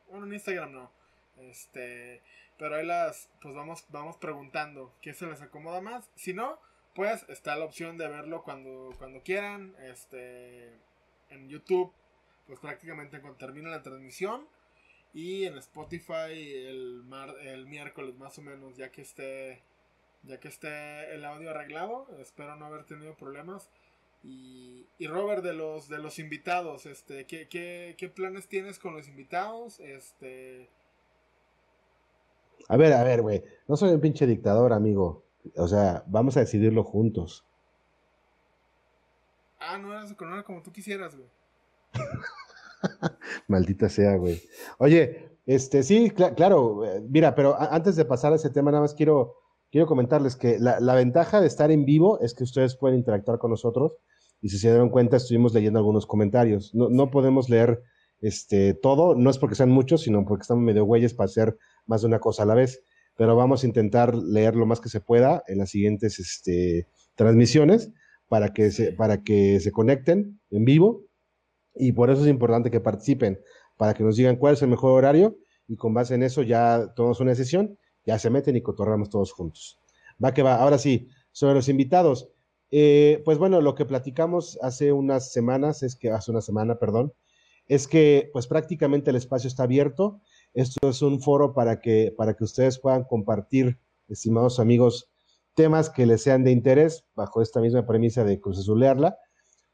Bueno, en Instagram no. Este, pero ahí las, pues vamos, vamos preguntando qué se les acomoda más. Si no, pues está la opción de verlo cuando, cuando quieran. Este, en YouTube, pues prácticamente cuando termine la transmisión. Y en Spotify el, mar, el miércoles más o menos, ya que esté, ya que esté el audio arreglado. Espero no haber tenido problemas. Y, Robert, de los, de los invitados, este, ¿qué, qué, planes tienes con los invitados? Este... A ver, a ver, güey, no soy un pinche dictador, amigo. O sea, vamos a decidirlo juntos. Ah, no eras no como tú quisieras, güey. Maldita sea, güey. Oye, este, sí, claro, eh, mira, pero antes de pasar a ese tema, nada más quiero, quiero comentarles que la, la, ventaja de estar en vivo es que ustedes pueden interactuar con nosotros y si se dieron cuenta, estuvimos leyendo algunos comentarios. No, no podemos leer este, todo, no es porque sean muchos, sino porque estamos medio güeyes para hacer más de una cosa a la vez. Pero vamos a intentar leer lo más que se pueda en las siguientes este, transmisiones para que, se, para que se conecten en vivo. Y por eso es importante que participen, para que nos digan cuál es el mejor horario y con base en eso ya tomamos una decisión, ya se meten y cotorramos todos juntos. Va que va. Ahora sí, sobre los invitados. Eh, pues bueno, lo que platicamos hace unas semanas, es que hace una semana, perdón, es que pues prácticamente el espacio está abierto. Esto es un foro para que, para que ustedes puedan compartir, estimados amigos, temas que les sean de interés bajo esta misma premisa de cruzazulearla,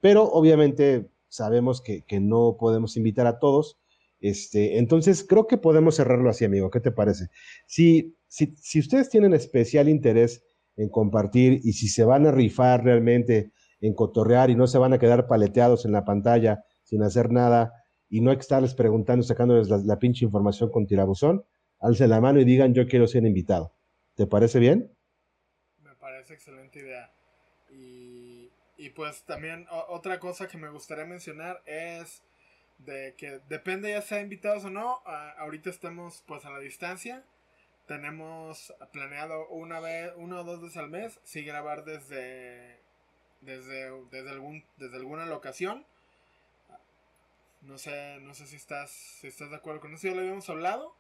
pero obviamente sabemos que, no podemos invitar a todos. Este, entonces creo que podemos cerrarlo así, amigo. ¿Qué te parece? Si, si, si ustedes tienen especial interés en compartir y si se van a rifar realmente en cotorrear y no se van a quedar paleteados en la pantalla sin hacer nada y no hay que estarles preguntando, sacándoles la, pinche información con tirabuzón, alcen la mano y digan yo quiero ser invitado. ¿Te parece bien? Me parece excelente idea. Y, y pues también otra cosa que me gustaría mencionar es de que depende ya sea invitados o no, ahorita estamos pues a la distancia. Tenemos planeado una vez, una o dos veces al mes, sí grabar desde desde, desde, algún, desde alguna locación. No sé, no sé si estás, si estás de acuerdo con eso, ya lo habíamos hablado.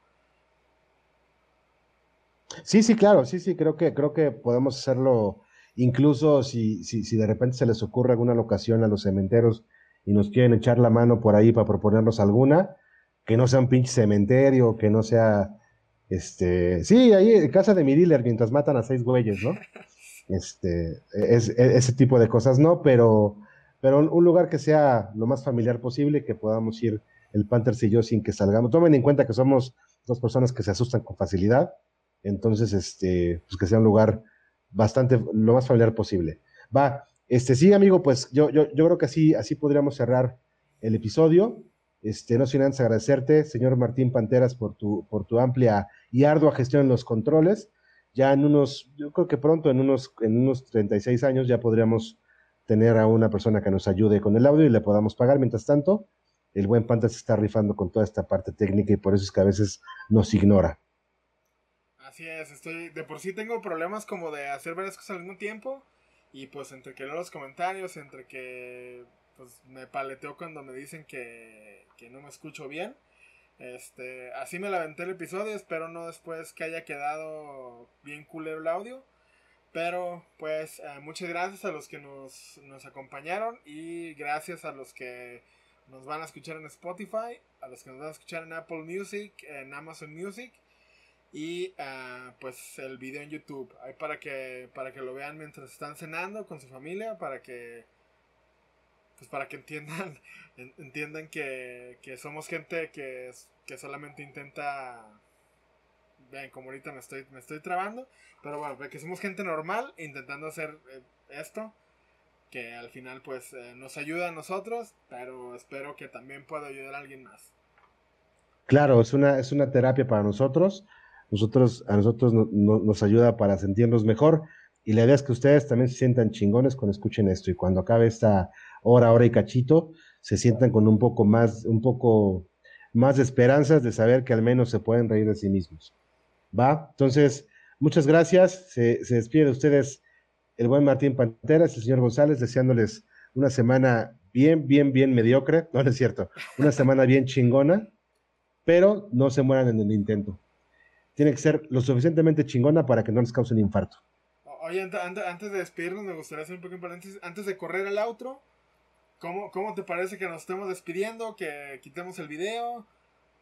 Sí, sí, claro, sí, sí, creo que, creo que podemos hacerlo, incluso si, si, si de repente se les ocurre alguna locación a los cementeros y nos quieren echar la mano por ahí para proponernos alguna, que no sea un pinche cementerio, que no sea, este, sí, ahí en casa de mi dealer mientras matan a seis güeyes, ¿no? Este, es, e, ese tipo de cosas no, pero, pero un lugar que sea lo más familiar posible, que podamos ir el Panthers y yo sin que salgamos. Tomen en cuenta que somos dos personas que se asustan con facilidad, entonces, este, pues que sea un lugar bastante, lo más familiar posible. Va, este, sí, amigo, pues yo, yo, yo creo que así, así podríamos cerrar el episodio. Este, no sin antes agradecerte, señor Martín Panteras, por tu, por tu amplia y ardua gestión en los controles ya en unos, yo creo que pronto, en unos, en unos 36 años, ya podríamos tener a una persona que nos ayude con el audio y le podamos pagar. Mientras tanto, el buen Panta se está rifando con toda esta parte técnica y por eso es que a veces nos ignora. Así es, estoy, de por sí tengo problemas como de hacer varias cosas al mismo tiempo y pues entre que leo los comentarios, entre que pues me paleteo cuando me dicen que, que no me escucho bien este, así me la el episodio, espero no después que haya quedado bien culero el audio. Pero pues eh, muchas gracias a los que nos, nos, acompañaron y gracias a los que nos van a escuchar en Spotify, a los que nos van a escuchar en Apple Music, en Amazon Music y eh, pues el video en YouTube. Ahí para que, para que lo vean mientras están cenando con su familia, para que pues para que entiendan, entiendan que, somos gente que, que solamente intenta, vean, como ahorita me estoy, me estoy trabando, pero bueno, que somos gente normal intentando hacer eh, esto, que al final pues eh, nos ayuda a nosotros, pero espero que también pueda ayudar a alguien más. Claro, es una, es una terapia para nosotros. Nosotros, a nosotros nos ayuda para sentirnos mejor. Y la idea es que ustedes también se sientan chingones cuando escuchen esto. Y cuando acabe esta hora, hora y cachito, se sientan con un poco más, un poco más esperanzas de saber que al menos se pueden reír de sí mismos. ¿Va? Entonces, muchas gracias. Se, despide de ustedes el buen Martín Panteras el señor González, deseándoles una semana bien, bien, bien mediocre. No, no es cierto. Una semana bien chingona, pero no se mueran en el intento. Tiene que ser lo suficientemente chingona para que no les cause un infarto. Oye, antes de despedirnos, me gustaría hacer un poco paréntesis. Antes de correr al outro, ¿Cómo, ¿Cómo te parece que nos estemos despidiendo? Que quitemos el video,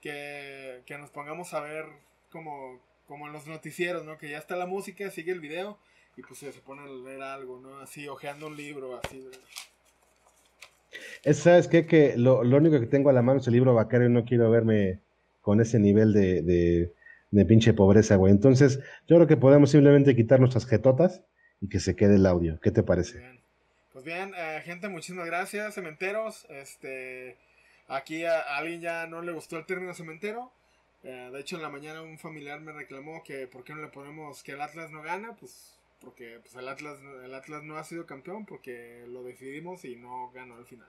que, que nos pongamos a ver como, como en los noticieros, ¿no? Que ya está la música, sigue el video y pues se pone a leer algo, ¿no? Así, ojeando un libro, así. ¿Sabes qué? Que lo, lo, único que tengo a la mano es el libro y no quiero verme con ese nivel de, de, de pinche pobreza, güey. Entonces, yo creo que podemos simplemente quitar nuestras jetotas y que se quede el audio. ¿Qué te parece? Pues bien, eh, gente, muchísimas gracias, cementeros. Este, aquí a, alguien ya no le gustó el término cementero. Eh, de hecho, en la mañana un familiar me reclamó que por qué no le ponemos que el Atlas no gana, pues porque pues, el Atlas el Atlas no ha sido campeón porque lo decidimos y no ganó al final.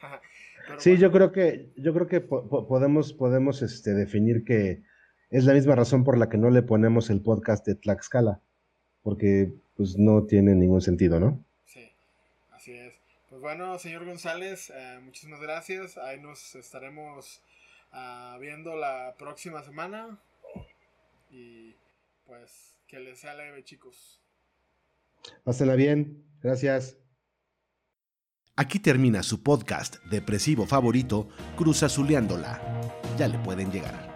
sí, yo creo que yo creo que podemos podemos este, definir que es la misma razón por la que no le ponemos el podcast de Tlaxcala, porque pues no tiene ningún sentido, ¿no? Así es. Pues bueno, señor González, eh, muchísimas gracias. Ahí nos estaremos ah, viendo la próxima semana. Y pues que les sea leve, chicos. Pásenla bien. Gracias. Aquí termina su podcast depresivo favorito, Cruz Azuleándola. Ya le pueden llegar.